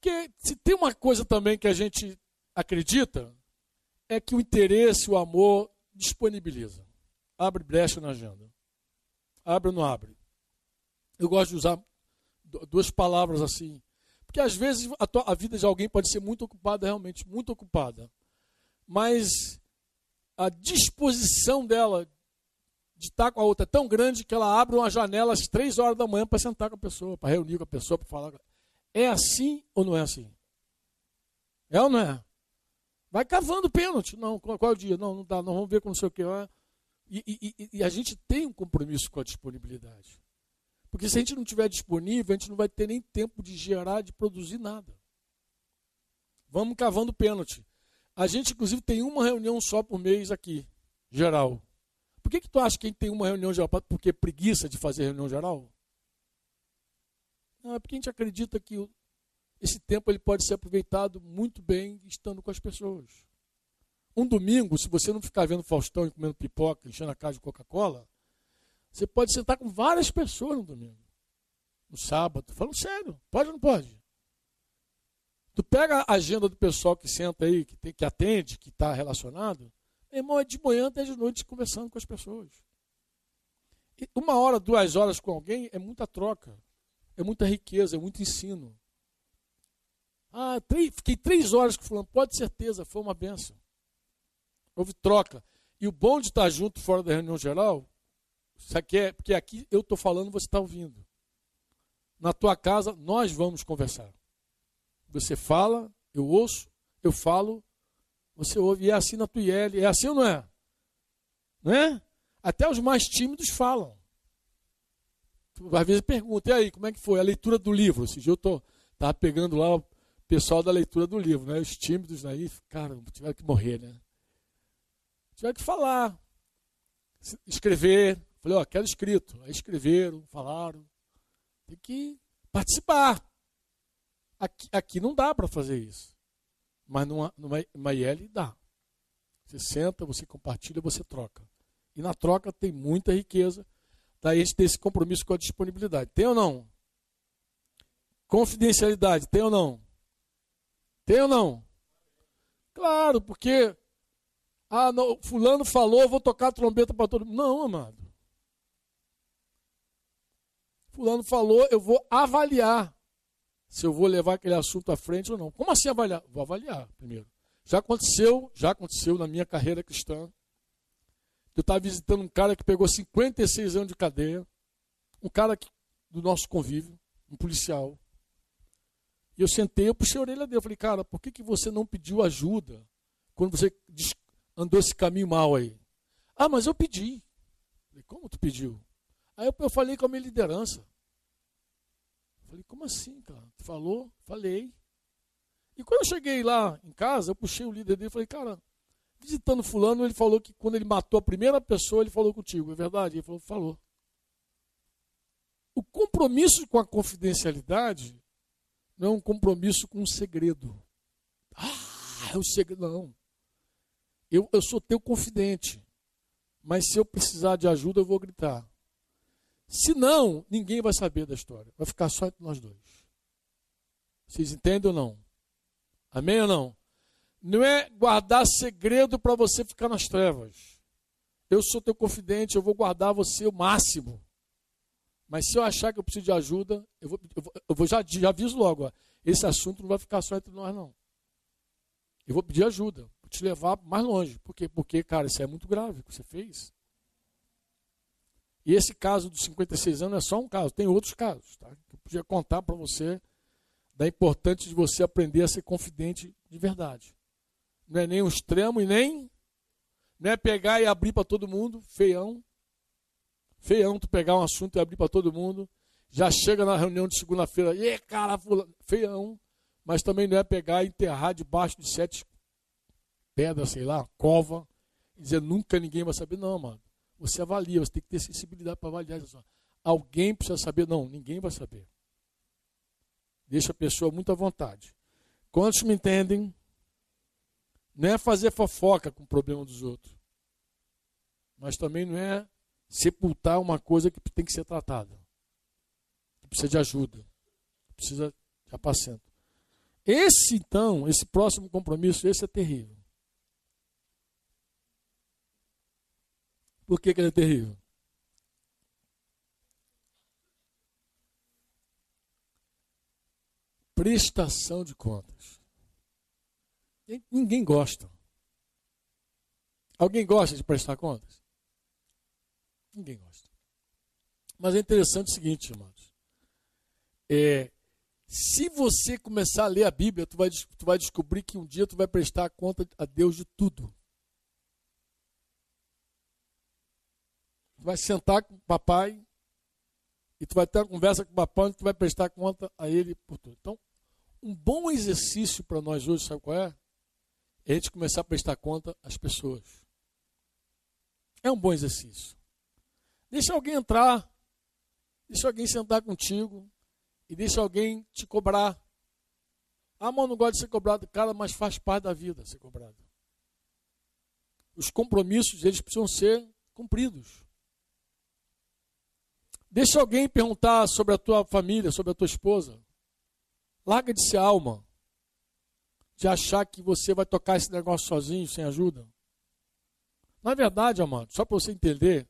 Speaker 2: Porque se tem uma coisa também que a gente acredita, é que o interesse, o amor, disponibiliza. Abre brecha na agenda. Abre ou não abre? Eu gosto de usar duas palavras assim porque às vezes a, tua, a vida de alguém pode ser muito ocupada, realmente, muito ocupada. Mas a disposição dela de estar com a outra é tão grande que ela abre uma janela às três horas da manhã para sentar com a pessoa, para reunir com a pessoa, para falar. É assim ou não é assim? É ou não é? Vai cavando pênalti. Não, qual, é o dia? Não, não dá, não, vamos ver com não sei o que. E, e, e, a gente tem um compromisso com a disponibilidade. Porque se a gente não tiver disponível, a gente não vai ter nem tempo de gerar, de produzir nada. Vamos cavando pênalti. A gente, inclusive, tem uma reunião só por mês aqui, geral. Por que, que tu acha que a gente tem uma reunião geral? Porque é preguiça de fazer reunião geral? Não, é porque a gente acredita que esse tempo ele pode ser aproveitado muito bem estando com as pessoas. Um domingo, se você não ficar vendo Faustão e comendo pipoca, enchendo a casa de Coca-Cola, você pode sentar com várias pessoas no domingo. No sábado. Falando sério. Pode ou não pode? Tu pega a agenda do pessoal que senta aí, que, tem, que atende, que está relacionado. Meu irmão, é de manhã até de noite conversando com as pessoas. E uma hora, duas horas com alguém é muita troca. É muita riqueza, é muito ensino. Ah, três, fiquei três horas com fulano. Pode certeza, foi uma benção. Houve troca. E o bom de estar junto fora da reunião geral Sabe que é? Porque aqui eu estou falando, você está ouvindo. Na tua casa, nós vamos conversar. Você fala, eu ouço, eu falo, você ouve. E é assim na tua IL. É assim ou não é? Não é? Até os mais tímidos falam. Às vezes pergunta, e aí, como é que foi a leitura do livro? Esse dia eu estava pegando lá o pessoal da leitura do livro, né? Os tímidos aí, cara, tiveram que morrer, né? Tiveram que falar, escrever, Falei, ó, quero escrito. Aí escreveram, falaram. Tem que participar. Aqui, aqui não dá para fazer isso. Mas numa, numa IL dá. Você senta, você compartilha, você troca. E na troca tem muita riqueza. Daí a gente tem esse compromisso com a disponibilidade. Tem ou não? Confidencialidade, tem ou não? Tem ou não? Claro, porque ah, não, fulano falou, vou tocar trombeta para todo mundo. Não, amado. Fulano falou, eu vou avaliar se eu vou levar aquele assunto à frente ou não. Como assim avaliar? Vou avaliar primeiro. Já aconteceu, já aconteceu na minha carreira cristã. Eu estava visitando um cara que pegou 56 anos de cadeia, um cara que, do nosso convívio, um policial. E eu sentei, eu puxei a orelha dele, eu falei, cara, por que, que você não pediu ajuda quando você andou esse caminho mal aí? Ah, mas eu pedi. Eu falei, como tu pediu? Aí eu, eu falei com a minha liderança. Eu falei, como assim, cara? Tu falou? Falei. E quando eu cheguei lá em casa, eu puxei o líder dele e falei, cara, visitando fulano, ele falou que quando ele matou a primeira pessoa, ele falou contigo, é verdade? Ele falou, falou. O compromisso com a confidencialidade não é um compromisso com um segredo. Ah, é um segredo. Não. Eu, eu sou teu confidente. Mas se eu precisar de ajuda, eu vou gritar. Se não, ninguém vai saber da história. Vai ficar só entre nós dois. Vocês entendem ou não? Amém ou não? Não é guardar segredo para você ficar nas trevas. Eu sou teu confidente, eu vou guardar você o máximo. Mas se eu achar que eu preciso de ajuda, eu vou, eu vou, eu vou já, já aviso logo, ó, esse assunto não vai ficar só entre nós, não. Eu vou pedir ajuda, vou te levar mais longe. Por quê? Porque, cara, isso é muito grave o que você fez. E esse caso dos 56 anos é só um caso, tem outros casos, tá? Eu podia contar para você da importância de você aprender a ser confidente de verdade. Não é nem um extremo e nem não é pegar e abrir para todo mundo, feião. Feião tu pegar um assunto e abrir para todo mundo. Já chega na reunião de segunda-feira, e cara, feião. Mas também não é pegar e enterrar debaixo de sete pedras, sei lá, cova, e dizer nunca ninguém vai saber. Não, mano. Você avalia, você tem que ter sensibilidade para avaliar. Alguém precisa saber? Não, ninguém vai saber. Deixa a pessoa muito à vontade. Quantos me entendem? Não é fazer fofoca com o problema dos outros. Mas também não é sepultar uma coisa que tem que ser tratada. Que precisa de ajuda. Que precisa de apacento. Esse, então, esse próximo compromisso, esse é terrível. Por que, que ele é terrível? Prestação de contas. Ninguém gosta. Alguém gosta de prestar contas? Ninguém gosta. Mas é interessante o seguinte, irmãos. É, se você começar a ler a Bíblia, tu vai, tu vai descobrir que um dia tu vai prestar conta a Deus de tudo. Tu vai sentar com o papai e tu vai ter uma conversa com o papai e tu vai prestar conta a ele por tudo. Então, um bom exercício para nós hoje, sabe qual é? É a gente começar a prestar conta às pessoas. É um bom exercício. Deixa alguém entrar, deixa alguém sentar contigo e deixa alguém te cobrar. Ah, mano, não gosta de ser cobrado. Cara, mas faz parte da vida ser cobrado. Os compromissos, eles precisam ser cumpridos. Deixa alguém perguntar sobre a tua família, sobre a tua esposa. Larga de ser alma. De achar que você vai tocar esse negócio sozinho, sem ajuda. Na verdade, amado, só para você entender,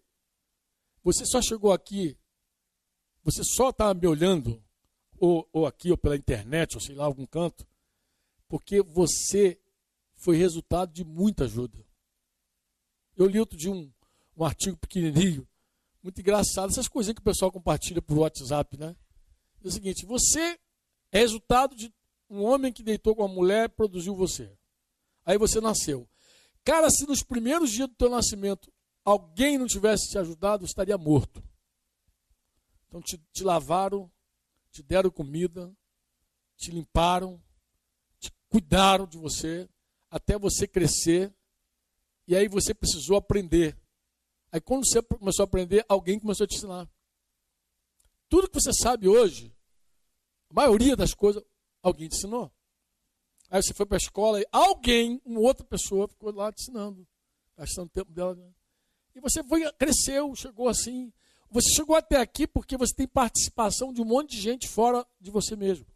Speaker 2: você só chegou aqui, você só está me olhando, ou, ou aqui, ou pela internet, ou sei lá, algum canto, porque você foi resultado de muita ajuda. Eu li outro de um, um artigo pequenininho, muito engraçado, essas coisinhas que o pessoal compartilha por WhatsApp, né? É o seguinte, você é resultado de um homem que deitou com uma mulher produziu você. Aí você nasceu. Cara, se nos primeiros dias do teu nascimento alguém não tivesse te ajudado, estaria morto. Então te, te lavaram, te deram comida, te limparam, te cuidaram de você, até você crescer. E aí você precisou aprender. Aí quando você começou a aprender, alguém começou a te ensinar. Tudo que você sabe hoje, a maioria das coisas, alguém te ensinou. Aí você foi para a escola e alguém, uma outra pessoa, ficou lá te ensinando, gastando tempo dela. Né? E você foi, cresceu, chegou assim. Você chegou até aqui porque você tem participação de um monte de gente fora de você mesmo.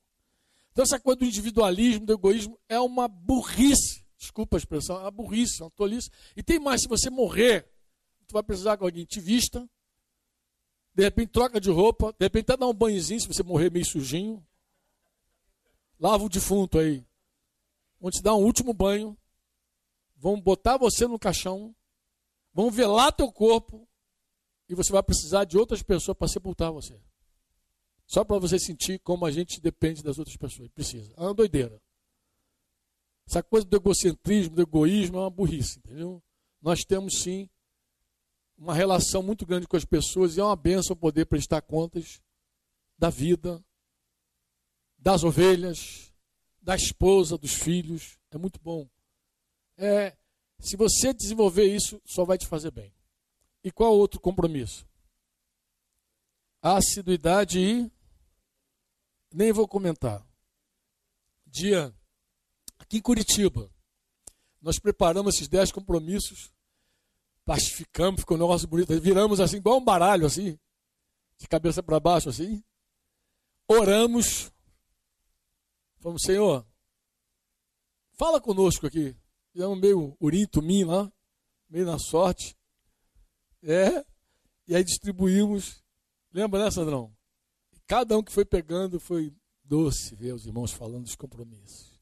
Speaker 2: Então, essa coisa do individualismo, do egoísmo, é uma burrice. Desculpa a expressão, é uma burrice, é uma tolice. E tem mais: se você morrer, tu vai precisar que alguém te vista, de repente troca de roupa, de repente até dá um banhozinho se você morrer meio sujinho. Lava o defunto aí. Vão te dar um último banho, vão botar você no caixão, vão velar teu corpo e você vai precisar de outras pessoas para sepultar você. Só para você sentir como a gente depende das outras pessoas. Precisa. É uma doideira. Essa coisa do egocentrismo, do egoísmo é uma burrice, entendeu? Nós temos sim uma relação muito grande com as pessoas e é uma benção poder prestar contas da vida, das ovelhas, da esposa, dos filhos. É muito bom. É, se você desenvolver isso, só vai te fazer bem. E qual outro compromisso? Assiduidade e. Nem vou comentar. Dia aqui em Curitiba. Nós preparamos esses dez compromissos, plastificamos, ficou um negócio bonito. Viramos assim, igual um baralho, assim, de cabeça para baixo, assim. Oramos. Falamos, Senhor, fala conosco aqui. Fizemos meio urim, tumim lá, meio na sorte. É, e aí distribuímos. Lembra, né, Sandrão? Cada um que foi pegando foi doce ver os irmãos falando dos compromissos.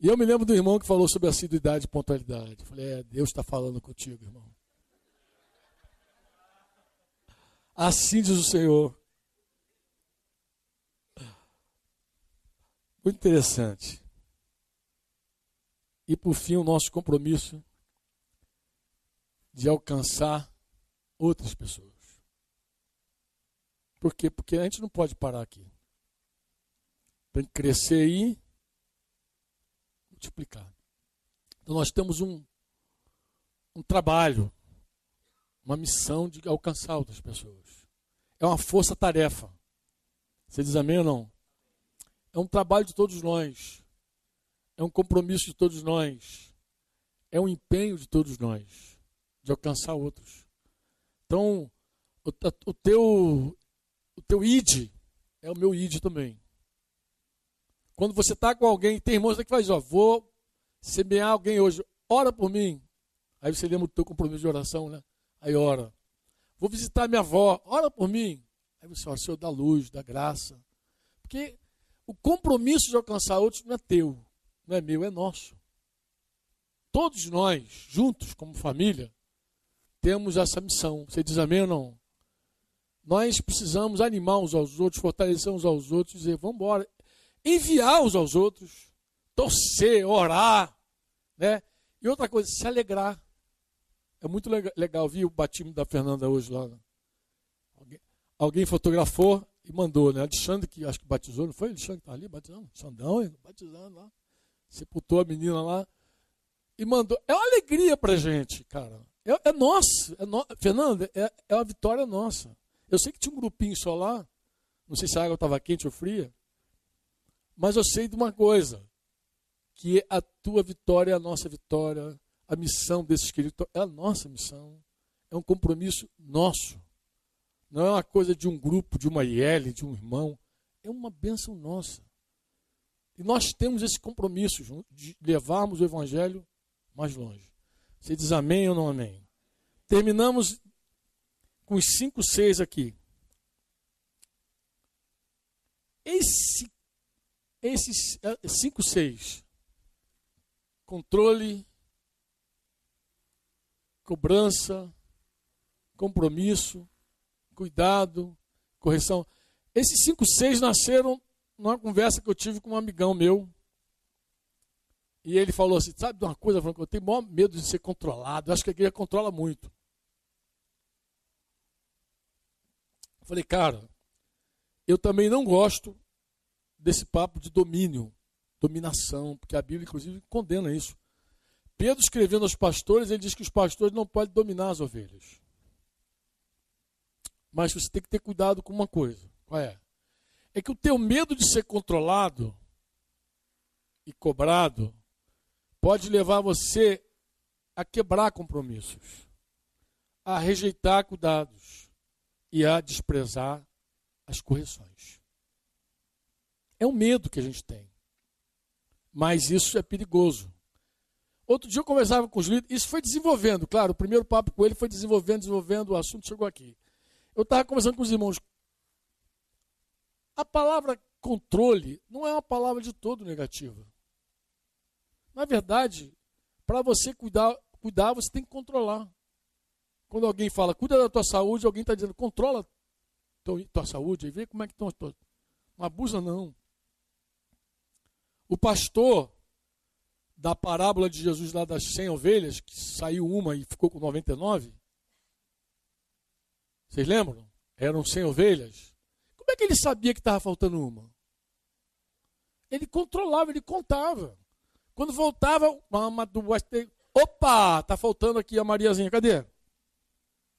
Speaker 2: E eu me lembro do irmão que falou sobre assiduidade e pontualidade. Eu falei, é, Deus está falando contigo, irmão. Assim diz o Senhor. Muito interessante. E por fim, o nosso compromisso de alcançar outras pessoas. Por quê? Porque a gente não pode parar aqui. Tem que crescer e multiplicar. Então nós temos um, um trabalho, uma missão de alcançar outras pessoas. É uma força-tarefa. Você diz amém ou não? É um trabalho de todos nós. É um compromisso de todos nós. É um empenho de todos nós de alcançar outros. Então, o, o teu o teu id é o meu id também. Quando você está com alguém, tem irmãos que faz, ó, vou semear alguém hoje, ora por mim. Aí você lembra do teu compromisso de oração, né? Aí ora. Vou visitar minha avó, ora por mim. Aí você ora, Senhor, da luz, da graça. Porque o compromisso de alcançar outros não é teu, não é meu, é nosso. Todos nós, juntos, como família, temos essa missão. Você diz amém ou não? Nós precisamos animar uns aos outros, fortalecer uns aos outros, dizer, vamos embora enviar uns aos outros, torcer, orar, né? E outra coisa, se alegrar. É muito legal, vi o batismo da Fernanda hoje lá. Alguém, alguém fotografou e mandou, né? Alexandre, que acho que batizou, não foi? Alexandre que está ali batizando? Xandão, batizando lá. Sepultou a menina lá. E mandou. É uma alegria pra gente, cara. É, é nosso. É no... Fernanda, é, é uma vitória nossa. Eu sei que tinha um grupinho só lá. Não sei se a água estava quente ou fria. Mas eu sei de uma coisa: que a tua vitória é a nossa vitória, a missão desses queridos é a nossa missão, é um compromisso nosso. Não é uma coisa de um grupo, de uma IL, de um irmão, é uma bênção nossa. E nós temos esse compromisso de levarmos o evangelho mais longe. Você diz amém ou não amém? Terminamos com os cinco seis aqui. Esse esses é, cinco, seis. Controle, cobrança, compromisso, cuidado, correção. Esses cinco, seis nasceram numa conversa que eu tive com um amigão meu. E ele falou assim: sabe de uma coisa, Franco? Eu tenho maior medo de ser controlado. Eu acho que a igreja controla muito. Eu falei, cara, eu também não gosto desse papo de domínio, dominação, porque a Bíblia, inclusive, condena isso. Pedro, escrevendo aos pastores, ele diz que os pastores não podem dominar as ovelhas. Mas você tem que ter cuidado com uma coisa. Qual é? É que o teu medo de ser controlado e cobrado pode levar você a quebrar compromissos, a rejeitar cuidados e a desprezar as correções. É um medo que a gente tem. Mas isso é perigoso. Outro dia eu conversava com os líderes, isso foi desenvolvendo, claro, o primeiro papo com ele foi desenvolvendo, desenvolvendo, o assunto chegou aqui. Eu estava conversando com os irmãos. A palavra controle não é uma palavra de todo negativa. Na verdade, Para você cuidar, cuidar, você tem que controlar. Quando alguém fala, cuida da tua saúde, alguém está dizendo, controla tua, tua saúde, aí vê como é que estão as. Não abusa, não. O pastor da parábola de Jesus lá das 100 ovelhas, que saiu uma e ficou com 99. Vocês lembram? Eram 100 ovelhas. Como é que ele sabia que estava faltando uma? Ele controlava, ele contava. Quando voltava, opa, está faltando aqui a Mariazinha, cadê?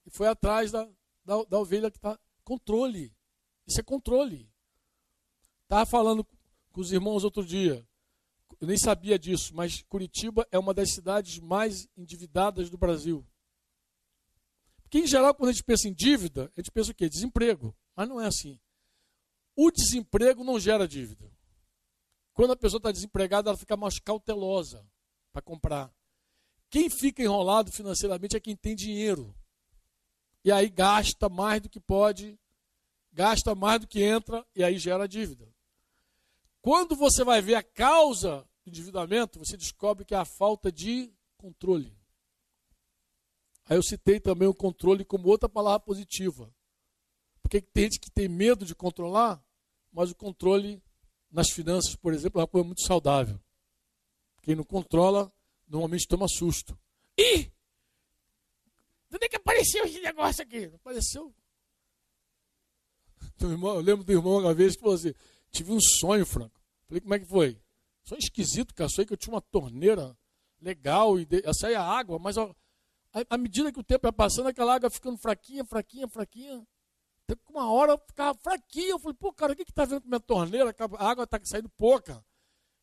Speaker 2: E foi atrás da, da, da ovelha que está. Controle. Isso é controle. Estava falando com os irmãos outro dia. Eu nem sabia disso, mas Curitiba é uma das cidades mais endividadas do Brasil. Em geral, quando a gente pensa em dívida, a gente pensa o quê? Desemprego. Mas não é assim. O desemprego não gera dívida. Quando a pessoa está desempregada, ela fica mais cautelosa para comprar. Quem fica enrolado financeiramente é quem tem dinheiro. E aí gasta mais do que pode, gasta mais do que entra, e aí gera dívida. Quando você vai ver a causa do endividamento, você descobre que é a falta de controle. Aí eu citei também o controle como outra palavra positiva. Porque tem gente que tem medo de controlar, mas o controle nas finanças, por exemplo, é uma coisa muito saudável. Quem não controla, normalmente toma susto. Ih! De onde é que apareceu esse negócio aqui? Não apareceu? Eu lembro do irmão uma vez que falou assim: tive um sonho, Franco. Falei, como é que foi? Só esquisito, cara. Sonhei que eu tinha uma torneira legal e de... saía água, mas à medida que o tempo ia passando, aquela água ficando fraquinha, fraquinha, fraquinha. Uma hora ficava fraquinha. Eu falei, pô, cara, o que está vendo com minha torneira? A água está saindo pouca.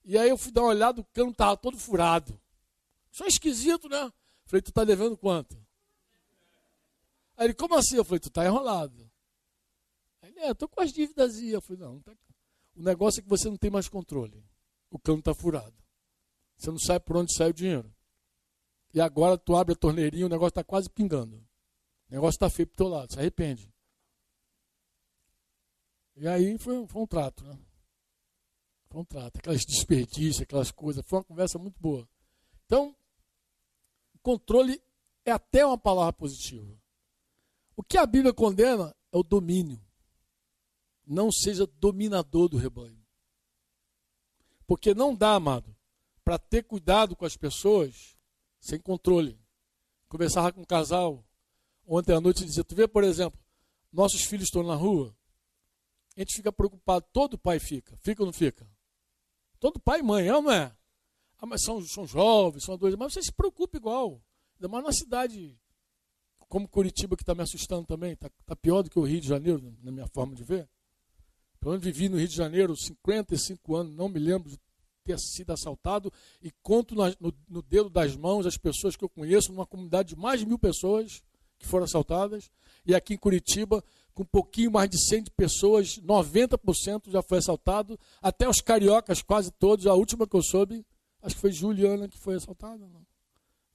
Speaker 2: E aí eu fui dar uma olhada, o cano estava todo furado. Só esquisito, né? Falei, tu está devendo quanto? Aí ele, como assim? Eu falei, tu está enrolado. Aí ele, é, tô com as dívidas. Eu falei, não, não tá o negócio é que você não tem mais controle. O cano está furado. Você não sabe por onde sai o dinheiro. E agora tu abre a torneirinha, o negócio está quase pingando. O negócio está feio para o teu lado, se arrepende. E aí foi, foi um trato, né? Foi um trato. Aquelas desperdícios, aquelas coisas. Foi uma conversa muito boa. Então, controle é até uma palavra positiva. O que a Bíblia condena é o domínio não seja dominador do rebanho. Porque não dá, amado, para ter cuidado com as pessoas sem controle. Conversava com um casal ontem à noite e dizia: Tu vê, por exemplo, nossos filhos estão na rua, a gente fica preocupado, todo pai fica, fica ou não fica? Todo pai e mãe, é ou não é? Ah, mas são, são jovens, são dois, mas você se preocupa igual. Ainda mais numa cidade como Curitiba, que está me assustando também, está tá pior do que o Rio de Janeiro, na minha forma de ver. Eu vivi no Rio de Janeiro 55 anos, não me lembro de ter sido assaltado e conto no, no, no, dedo das mãos as pessoas que eu conheço, numa comunidade de mais de mil pessoas que foram assaltadas. E aqui em Curitiba, com um pouquinho mais de 100 pessoas, 90% já foi assaltado. Até os cariocas, quase todos. A última que eu soube, acho que foi Juliana que foi assaltada. Não.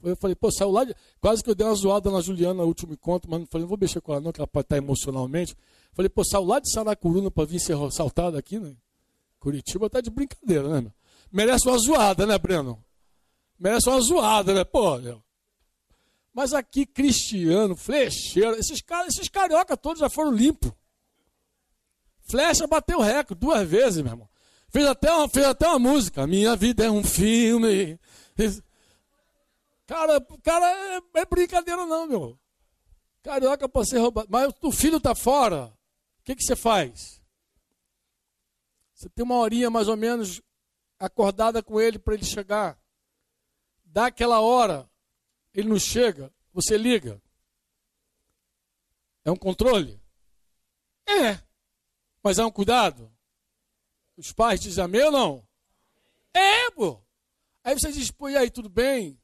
Speaker 2: Eu falei, pô, saiu lá. De... Quase que eu dei uma zoada na Juliana no último encontro, mas não falei, não vou mexer com ela, não, que ela pode estar emocionalmente. Falei, pô, saiu lá de Saracuruna para vir ser assaltado aqui, né? Curitiba tá de brincadeira, né, meu? Merece uma zoada, né, Breno? Merece uma zoada, né, pô? Mas aqui, Cristiano, Flecheiro, esses, esses carioca todos já foram limpos. Flecha bateu recorde duas vezes, meu irmão. Fez até uma, fez até uma música. Minha vida é um filme. Cara, cara é, é brincadeira não, meu. Carioca para ser roubado. Mas o filho está fora. O que, que você faz? Você tem uma horinha mais ou menos acordada com ele para ele chegar. Dá aquela hora, ele não chega, você liga. É um controle? É. Mas é um cuidado? Os pais dizem amém ou não? É, pô. Aí você diz, pô, e aí, tudo bem?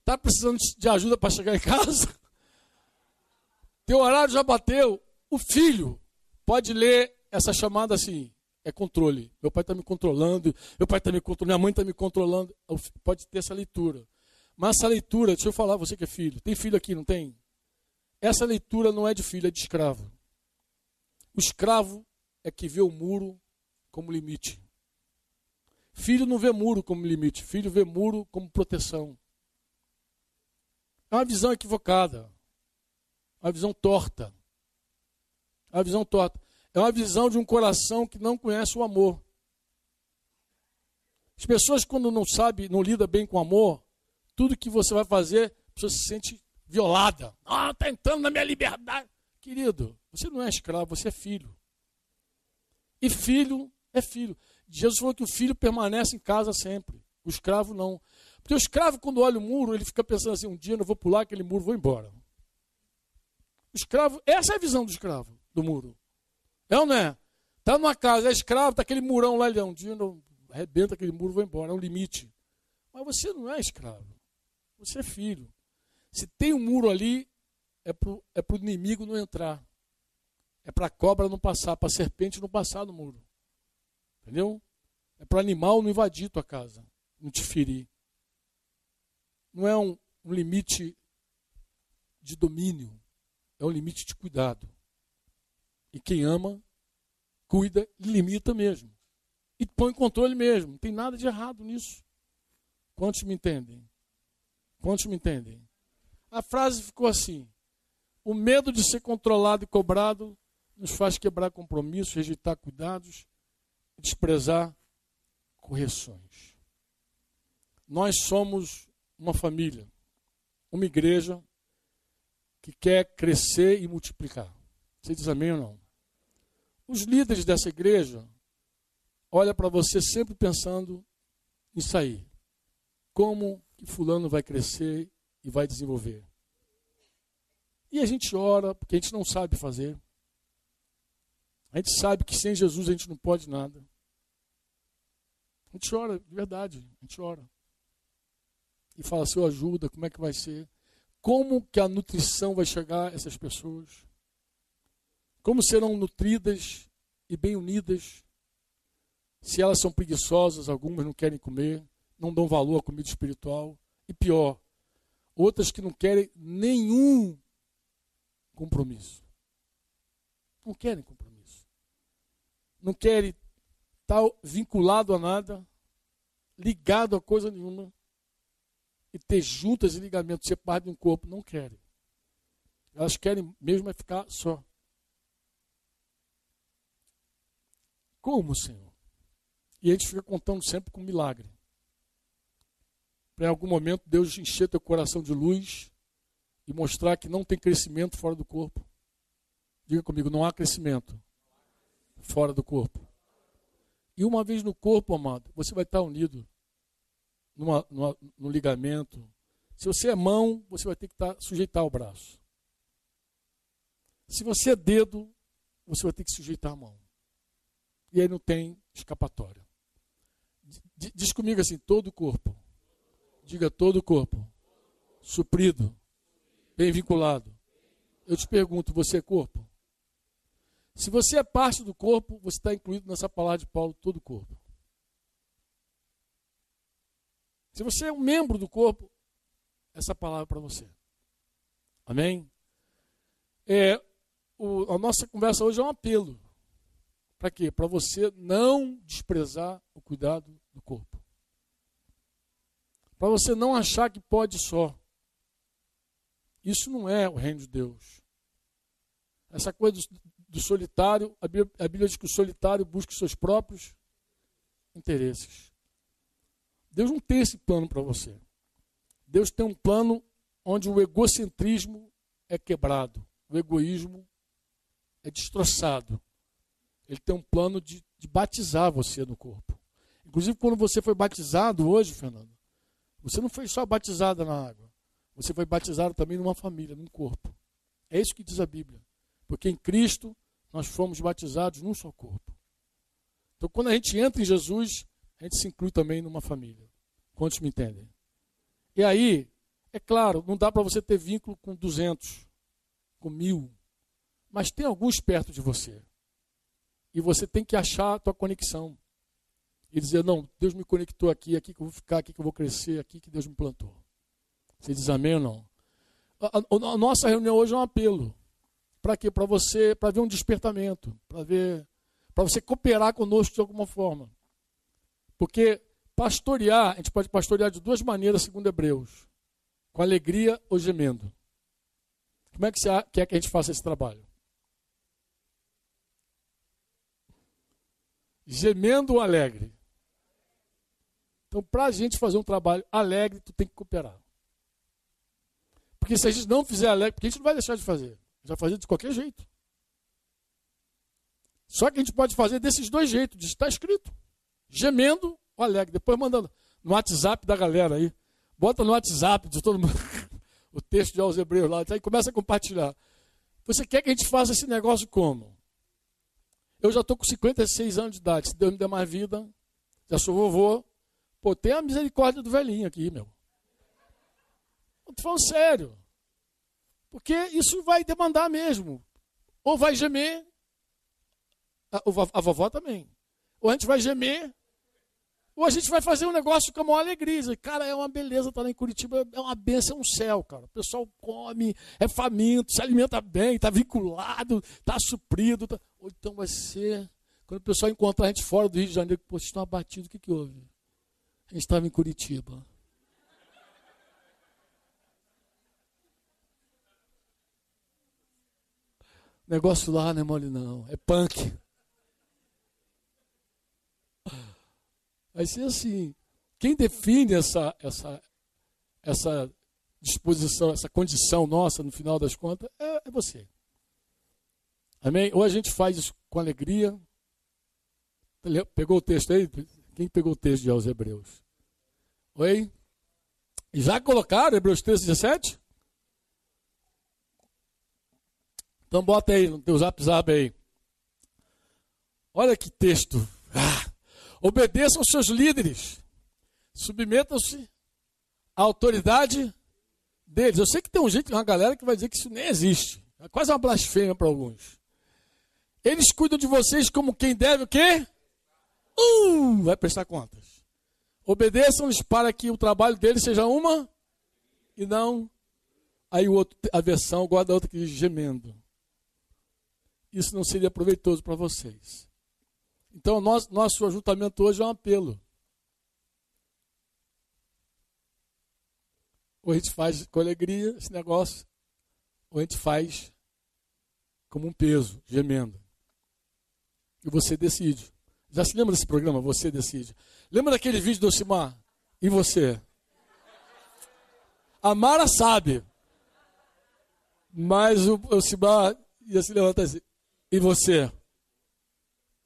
Speaker 2: Está precisando de ajuda para chegar em casa? Teu horário já bateu. O filho pode ler essa chamada assim: é controle. Meu pai está me controlando, meu pai está me controlando, minha mãe está me controlando. Pode ter essa leitura. Mas essa leitura, deixa eu falar, você que é filho, tem filho aqui, não tem? Essa leitura não é de filho, é de escravo. O escravo é que vê o muro como limite. Filho não vê muro como limite, filho vê muro como proteção. É uma visão equivocada. Uma visão torta. É uma visão torta. É uma visão de um coração que não conhece o amor. As pessoas, quando não sabe, não lida bem com amor, tudo que você vai fazer, a pessoa se sente violada. Ah, está entrando na minha liberdade. Querido, você não é escravo, você é filho. E filho é filho. Jesus falou que o filho permanece em casa sempre. O escravo não. Porque o escravo, quando olha o muro, ele fica pensando assim: um dia eu não vou pular aquele muro, vou embora. O escravo, essa é a visão do escravo, do muro. É ou não é? Está numa casa, é escravo, está aquele murão lá, ele um dia não arrebenta aquele muro, vou embora, é um limite. Mas você não é escravo, você é filho. Se tem um muro ali, é para o é inimigo não entrar. É para a cobra não passar, para a serpente não passar no muro. Entendeu? É para o animal não invadir tua casa, não te ferir. Não é um, um limite de domínio, é um limite de cuidado. E quem ama, cuida e limita mesmo. E põe controle mesmo. Não tem nada de errado nisso. Quantos me entendem? Quantos me entendem? A frase ficou assim: o medo de ser controlado e cobrado nos faz quebrar compromissos, rejeitar cuidados e desprezar correções. Nós somos uma família, uma igreja que quer crescer e multiplicar. Você diz amém ou não? Os líderes dessa igreja olham para você sempre pensando em sair. Como que fulano vai crescer e vai desenvolver? E a gente ora, porque a gente não sabe fazer. A gente sabe que sem Jesus a gente não pode nada. A gente ora, de verdade, a gente ora. E fala, Senhor, ajuda, como é que vai ser? Como que a nutrição vai chegar a essas pessoas? Como serão nutridas e bem unidas? Se elas são preguiçosas, algumas não querem comer, não dão valor à comida espiritual. E pior, outras que não querem nenhum compromisso. Não querem compromisso. Não querem estar vinculado a nada, ligado a coisa nenhuma. E ter juntas e ligamentos, parte de um corpo. Não querem. Elas querem mesmo é ficar só. Como, Senhor? E a gente fica contando sempre com milagre. Para em algum momento Deus encher teu coração de luz e mostrar que não tem crescimento fora do corpo. Diga comigo, não há crescimento fora do corpo. E uma vez no corpo, amado, você vai estar unido numa, numa, no ligamento. Se você é mão, você vai ter que estar, sujeitar o braço. Se você é dedo, você vai ter que sujeitar a mão. E aí não tem escapatória. Diz comigo assim: todo o corpo. Diga todo o corpo. Suprido bem vinculado. Eu te pergunto, você é corpo? Se você é parte do corpo, você está incluído nessa palavra de Paulo, todo o corpo. Se você é um membro do corpo, essa palavra é para você. Amém? É, o, a nossa conversa hoje é um apelo. Para quê? Para você não desprezar o cuidado do corpo. Para você não achar que pode só. Isso não é o reino de Deus. Essa coisa do, do solitário, a Bíblia, a Bíblia diz que o solitário busca os seus próprios interesses. Deus não tem esse plano para você. Deus tem um plano onde o egocentrismo é quebrado, o egoísmo é destroçado. Ele tem um plano de, de batizar você no corpo. Inclusive, quando você foi batizado hoje, Fernando, você não foi só batizada na água. Você foi batizado também numa família, num corpo. É isso que diz a Bíblia. Porque em Cristo nós fomos batizados num só corpo. Então, quando a gente entra em Jesus, a gente se inclui também numa família. Quantos me entendem? E aí, é claro, não dá para você ter vínculo com 200, com mil, mas tem alguns perto de você. E você tem que achar a tua conexão. E dizer, não, Deus me conectou aqui, aqui que eu vou ficar, aqui que eu vou crescer, aqui que Deus me plantou. Você diz amém ou não? A, a, a nossa reunião hoje é um apelo. Para quê? Para você, para ver um despertamento, para ver, para você cooperar conosco de alguma forma. Porque pastorear, a gente pode pastorear de duas maneiras, segundo Hebreus. Com alegria ou gemendo? Como é que você quer que a gente faça esse trabalho? Gemendo alegre? Então, para a gente fazer um trabalho alegre, tu tem que cooperar. Porque se a gente não fizer alegre, porque a gente não vai deixar de fazer. Já fazer de qualquer jeito. Só que a gente pode fazer desses dois jeitos, está escrito. Gemendo ou alegre. Depois mandando no WhatsApp da galera aí. Bota no WhatsApp de todo mundo o texto de aos Hebreus lá. Aí começa a compartilhar. Você quer que a gente faça esse negócio como? Eu já estou com 56 anos de idade. Se Deus me der mais vida, já sou vovô. Pô, tem a misericórdia do velhinho aqui, meu. Estou falando sério. Porque isso vai demandar mesmo. Ou vai gemer, a, a vovó também. Ou a gente vai gemer, ou a gente vai fazer um negócio com a maior alegria. Cara, é uma beleza estar lá em Curitiba, é uma benção, é um céu, cara. O pessoal come, é faminto, se alimenta bem, está vinculado, está suprido. Tá... Ou então vai ser, quando o pessoal encontrar a gente fora do Rio de Janeiro, pô, vocês estão abatidos, o que, que houve? A gente estava em Curitiba. negócio lá não é mole não, é punk. Vai ser assim. Quem define essa, essa, essa disposição, essa condição nossa, no final das contas, é, é você. Amém? Ou a gente faz isso com alegria. Pegou o texto aí? Quem pegou o texto de aos Hebreus? Oi? Já colocaram Hebreus 13, 17? Então bota aí no teu zap zap aí. Olha que texto. Ah, obedeçam aos seus líderes. Submetam-se à autoridade deles. Eu sei que tem um jeito, uma galera que vai dizer que isso nem existe. É quase uma blasfêmia para alguns. Eles cuidam de vocês como quem deve o quê? Uh, vai prestar contas. Obedeçam-lhes para que o trabalho deles seja uma e não. Aí o outro, a versão guarda a outra que diz gemendo isso não seria proveitoso para vocês. Então, nosso, nosso ajuntamento hoje é um apelo. Ou a gente faz com alegria esse negócio, ou a gente faz como um peso, gemendo. E você decide. Já se lembra desse programa? Você decide. Lembra daquele vídeo do Osimar? E você? A Mara sabe. Mas o Osimar ia se levantar assim. E você?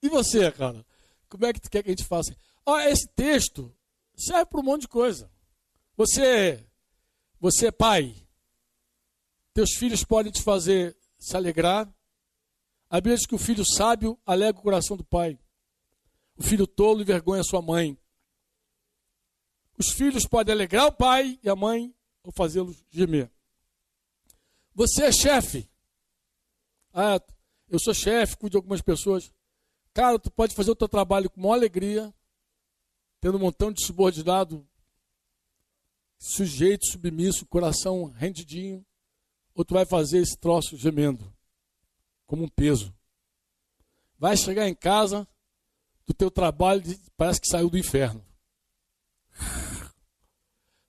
Speaker 2: E você, cara? Como é que tu quer que a gente faça? Ah, esse texto serve para um monte de coisa. Você, você é pai. Teus filhos podem te fazer se alegrar. A Bíblia diz que o filho sábio alega o coração do pai. O filho tolo envergonha sua mãe. Os filhos podem alegrar o pai e a mãe ou fazê-los gemer. Você é chefe. Ah, eu sou chefe, cuido de algumas pessoas. Cara, tu pode fazer o teu trabalho com maior alegria, tendo um montão de subordinado, sujeito, submisso, coração rendidinho, ou tu vai fazer esse troço gemendo, como um peso. Vai chegar em casa do teu trabalho, parece que saiu do inferno.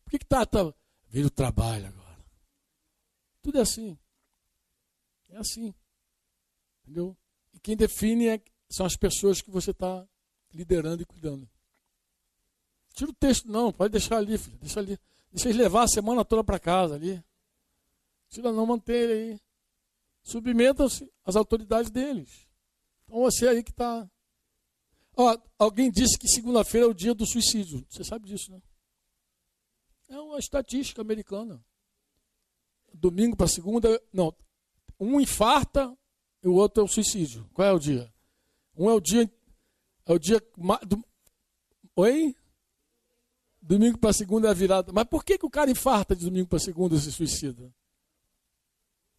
Speaker 2: Por que, que tá, tá vindo trabalho agora? Tudo é assim. É assim. Entendeu? E quem define é, são as pessoas que você está liderando e cuidando. Tira o texto, não, pode deixar ali, filho, deixa ali. Deixa eles levar a semana toda para casa ali. Tira não, manter aí. Submetam-se às autoridades deles. Então você aí que está. alguém disse que segunda-feira é o dia do suicídio. Você sabe disso, né? É uma estatística americana. Domingo para segunda, não. Um infarta, e o outro é o suicídio. Qual é o dia? Um é o dia. É o dia. Do, oi? Domingo para segunda é a virada. Mas por que, que o cara infarta de domingo para segunda e se suicida?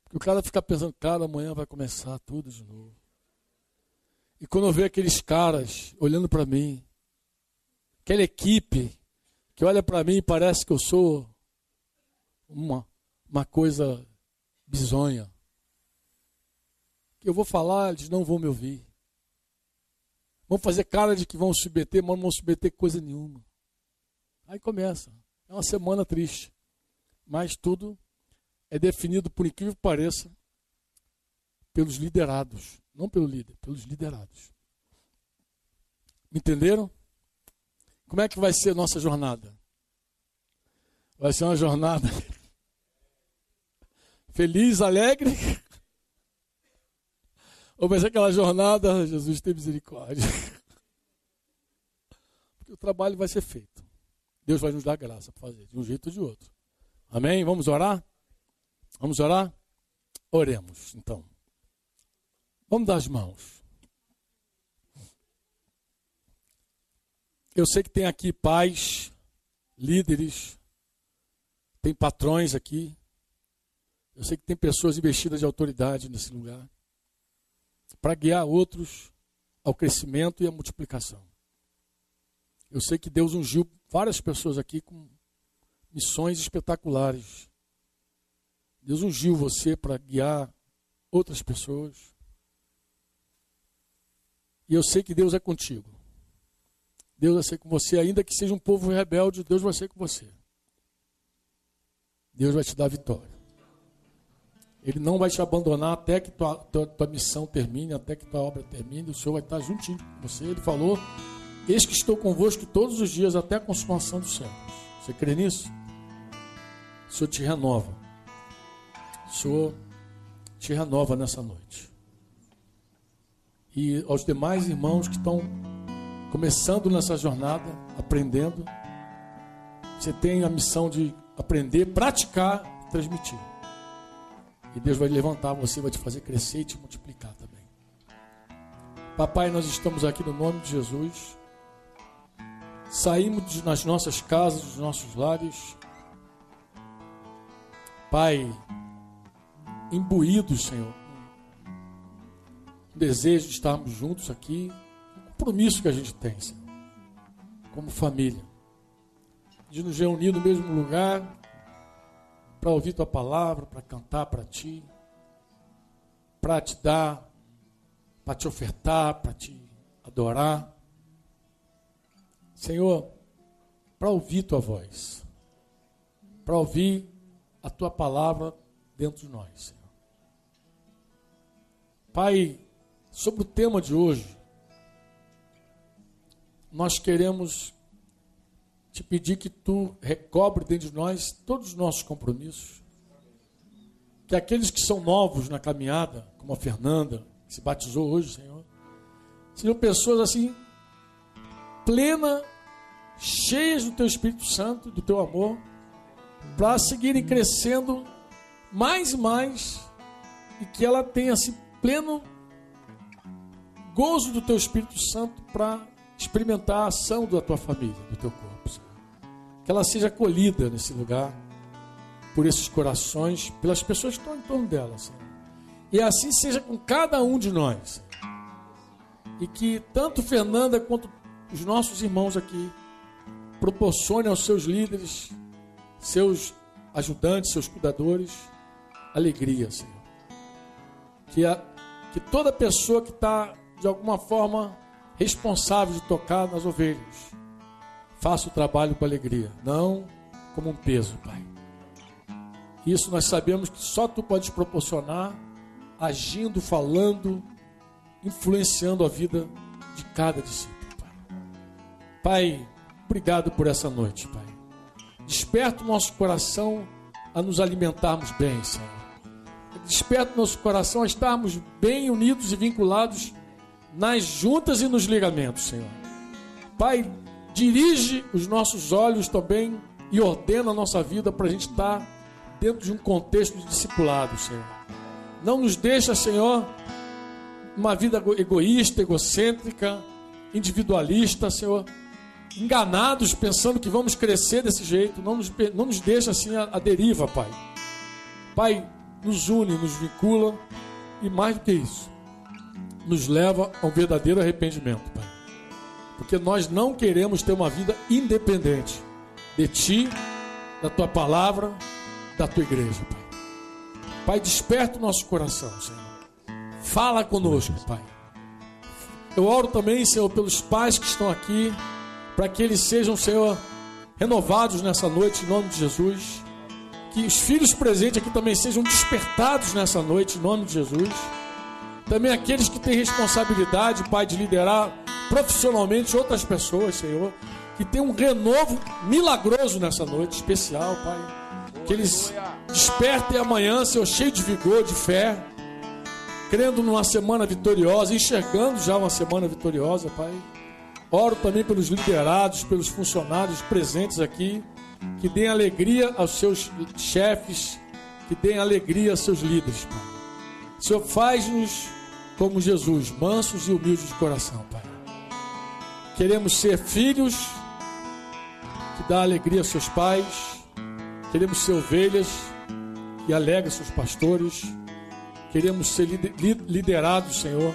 Speaker 2: Porque o cara fica pensando, cara, amanhã vai começar tudo de novo. E quando eu vejo aqueles caras olhando para mim, aquela equipe que olha para mim e parece que eu sou uma, uma coisa bizonha eu vou falar, eles não vão me ouvir. Vão fazer cara de que vão submeter, mas não vão submeter coisa nenhuma. Aí começa. É uma semana triste. Mas tudo é definido, por incrível que pareça, pelos liderados. Não pelo líder, pelos liderados. Me entenderam? Como é que vai ser a nossa jornada? Vai ser uma jornada feliz, alegre? Ser aquela jornada, Jesus tem misericórdia? Porque o trabalho vai ser feito. Deus vai nos dar graça para fazer, de um jeito ou de outro. Amém? Vamos orar? Vamos orar? Oremos, então. Vamos dar as mãos. Eu sei que tem aqui pais, líderes, tem patrões aqui. Eu sei que tem pessoas investidas de autoridade nesse lugar para guiar outros ao crescimento e à multiplicação. Eu sei que Deus ungiu várias pessoas aqui com missões espetaculares. Deus ungiu você para guiar outras pessoas. E eu sei que Deus é contigo. Deus vai ser com você, ainda que seja um povo rebelde, Deus vai ser com você. Deus vai te dar vitória. Ele não vai te abandonar até que tua, tua, tua, missão termine, até que tua obra termine. O Senhor vai estar juntinho com você. Ele falou: Eis que estou convosco todos os dias até a consumação dos séculos. Você crê nisso? O Senhor te renova. O Senhor te renova nessa noite. E aos demais irmãos que estão começando nessa jornada, aprendendo, você tem a missão de aprender, praticar, transmitir. E Deus vai levantar você, vai te fazer crescer e te multiplicar também. Papai, nós estamos aqui no nome de Jesus. Saímos nas nossas casas, dos nossos lares. Pai, imbuídos, Senhor, o desejo de estarmos juntos aqui, o compromisso que a gente tem, Senhor, como família, de nos reunir no mesmo lugar, para ouvir tua palavra, para cantar para ti, para te dar, para te ofertar, para te adorar. Senhor, para ouvir tua voz, para ouvir a tua palavra dentro de nós, Senhor. Pai, sobre o tema de hoje, nós queremos te pedir que tu recobre dentro de nós todos os nossos compromissos. Que aqueles que são novos na caminhada, como a Fernanda, que se batizou hoje, Senhor, sejam pessoas assim, plena, cheias do teu Espírito Santo, do teu amor, para seguirem crescendo mais e mais e que ela tenha assim pleno gozo do teu Espírito Santo para experimentar a ação da tua família, do teu corpo que ela seja acolhida nesse lugar por esses corações, pelas pessoas que estão em torno dela, Senhor. E assim seja com cada um de nós. E que tanto Fernanda quanto os nossos irmãos aqui proporcione aos seus líderes, seus ajudantes, seus cuidadores, alegria, Senhor. Que, a, que toda pessoa que está, de alguma forma, responsável de tocar nas ovelhas, Faça o trabalho com alegria, não como um peso, Pai. Isso nós sabemos que só Tu podes proporcionar, agindo, falando, influenciando a vida de cada discípulo, Pai. Pai, obrigado por essa noite, Pai. Desperta o nosso coração a nos alimentarmos bem, Senhor. Desperta o nosso coração a estarmos bem unidos e vinculados nas juntas e nos ligamentos, Senhor. Pai, dirige os nossos olhos também e ordena a nossa vida para a gente estar dentro de um contexto de discipulado, Senhor. Não nos deixa, Senhor, uma vida egoísta, egocêntrica, individualista, Senhor, enganados pensando que vamos crescer desse jeito. Não nos, não nos deixa assim a, a deriva, Pai. Pai, nos une, nos vincula e mais do que isso, nos leva a um verdadeiro arrependimento, Pai porque nós não queremos ter uma vida independente de Ti, da Tua palavra, da Tua igreja, Pai. Pai, desperta o nosso coração, Senhor. Fala conosco, Pai. Eu oro também, Senhor, pelos pais que estão aqui, para que eles sejam, Senhor, renovados nessa noite, em nome de Jesus. Que os filhos presentes aqui também sejam despertados nessa noite, em nome de Jesus. Também aqueles que têm responsabilidade, Pai, de liderar profissionalmente outras pessoas, Senhor. Que tem um renovo milagroso nessa noite especial, Pai. Que eles despertem amanhã, Senhor, cheio de vigor, de fé. Crendo numa semana vitoriosa, enxergando já uma semana vitoriosa, Pai. Oro também pelos liderados, pelos funcionários presentes aqui que deem alegria aos seus chefes, que deem alegria aos seus líderes, Pai. Senhor, faz-nos como Jesus, mansos e humildes de coração, Pai. Queremos ser filhos que dá alegria aos seus pais, queremos ser ovelhas que alegram seus pastores, queremos ser liderados, Senhor,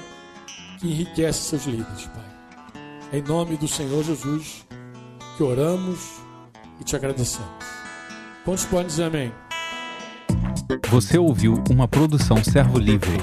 Speaker 2: que enriquece seus líderes, Pai. Em nome do Senhor Jesus, que oramos e te agradecemos. Quantos podem dizer amém?
Speaker 1: Você ouviu uma produção Servo Livre.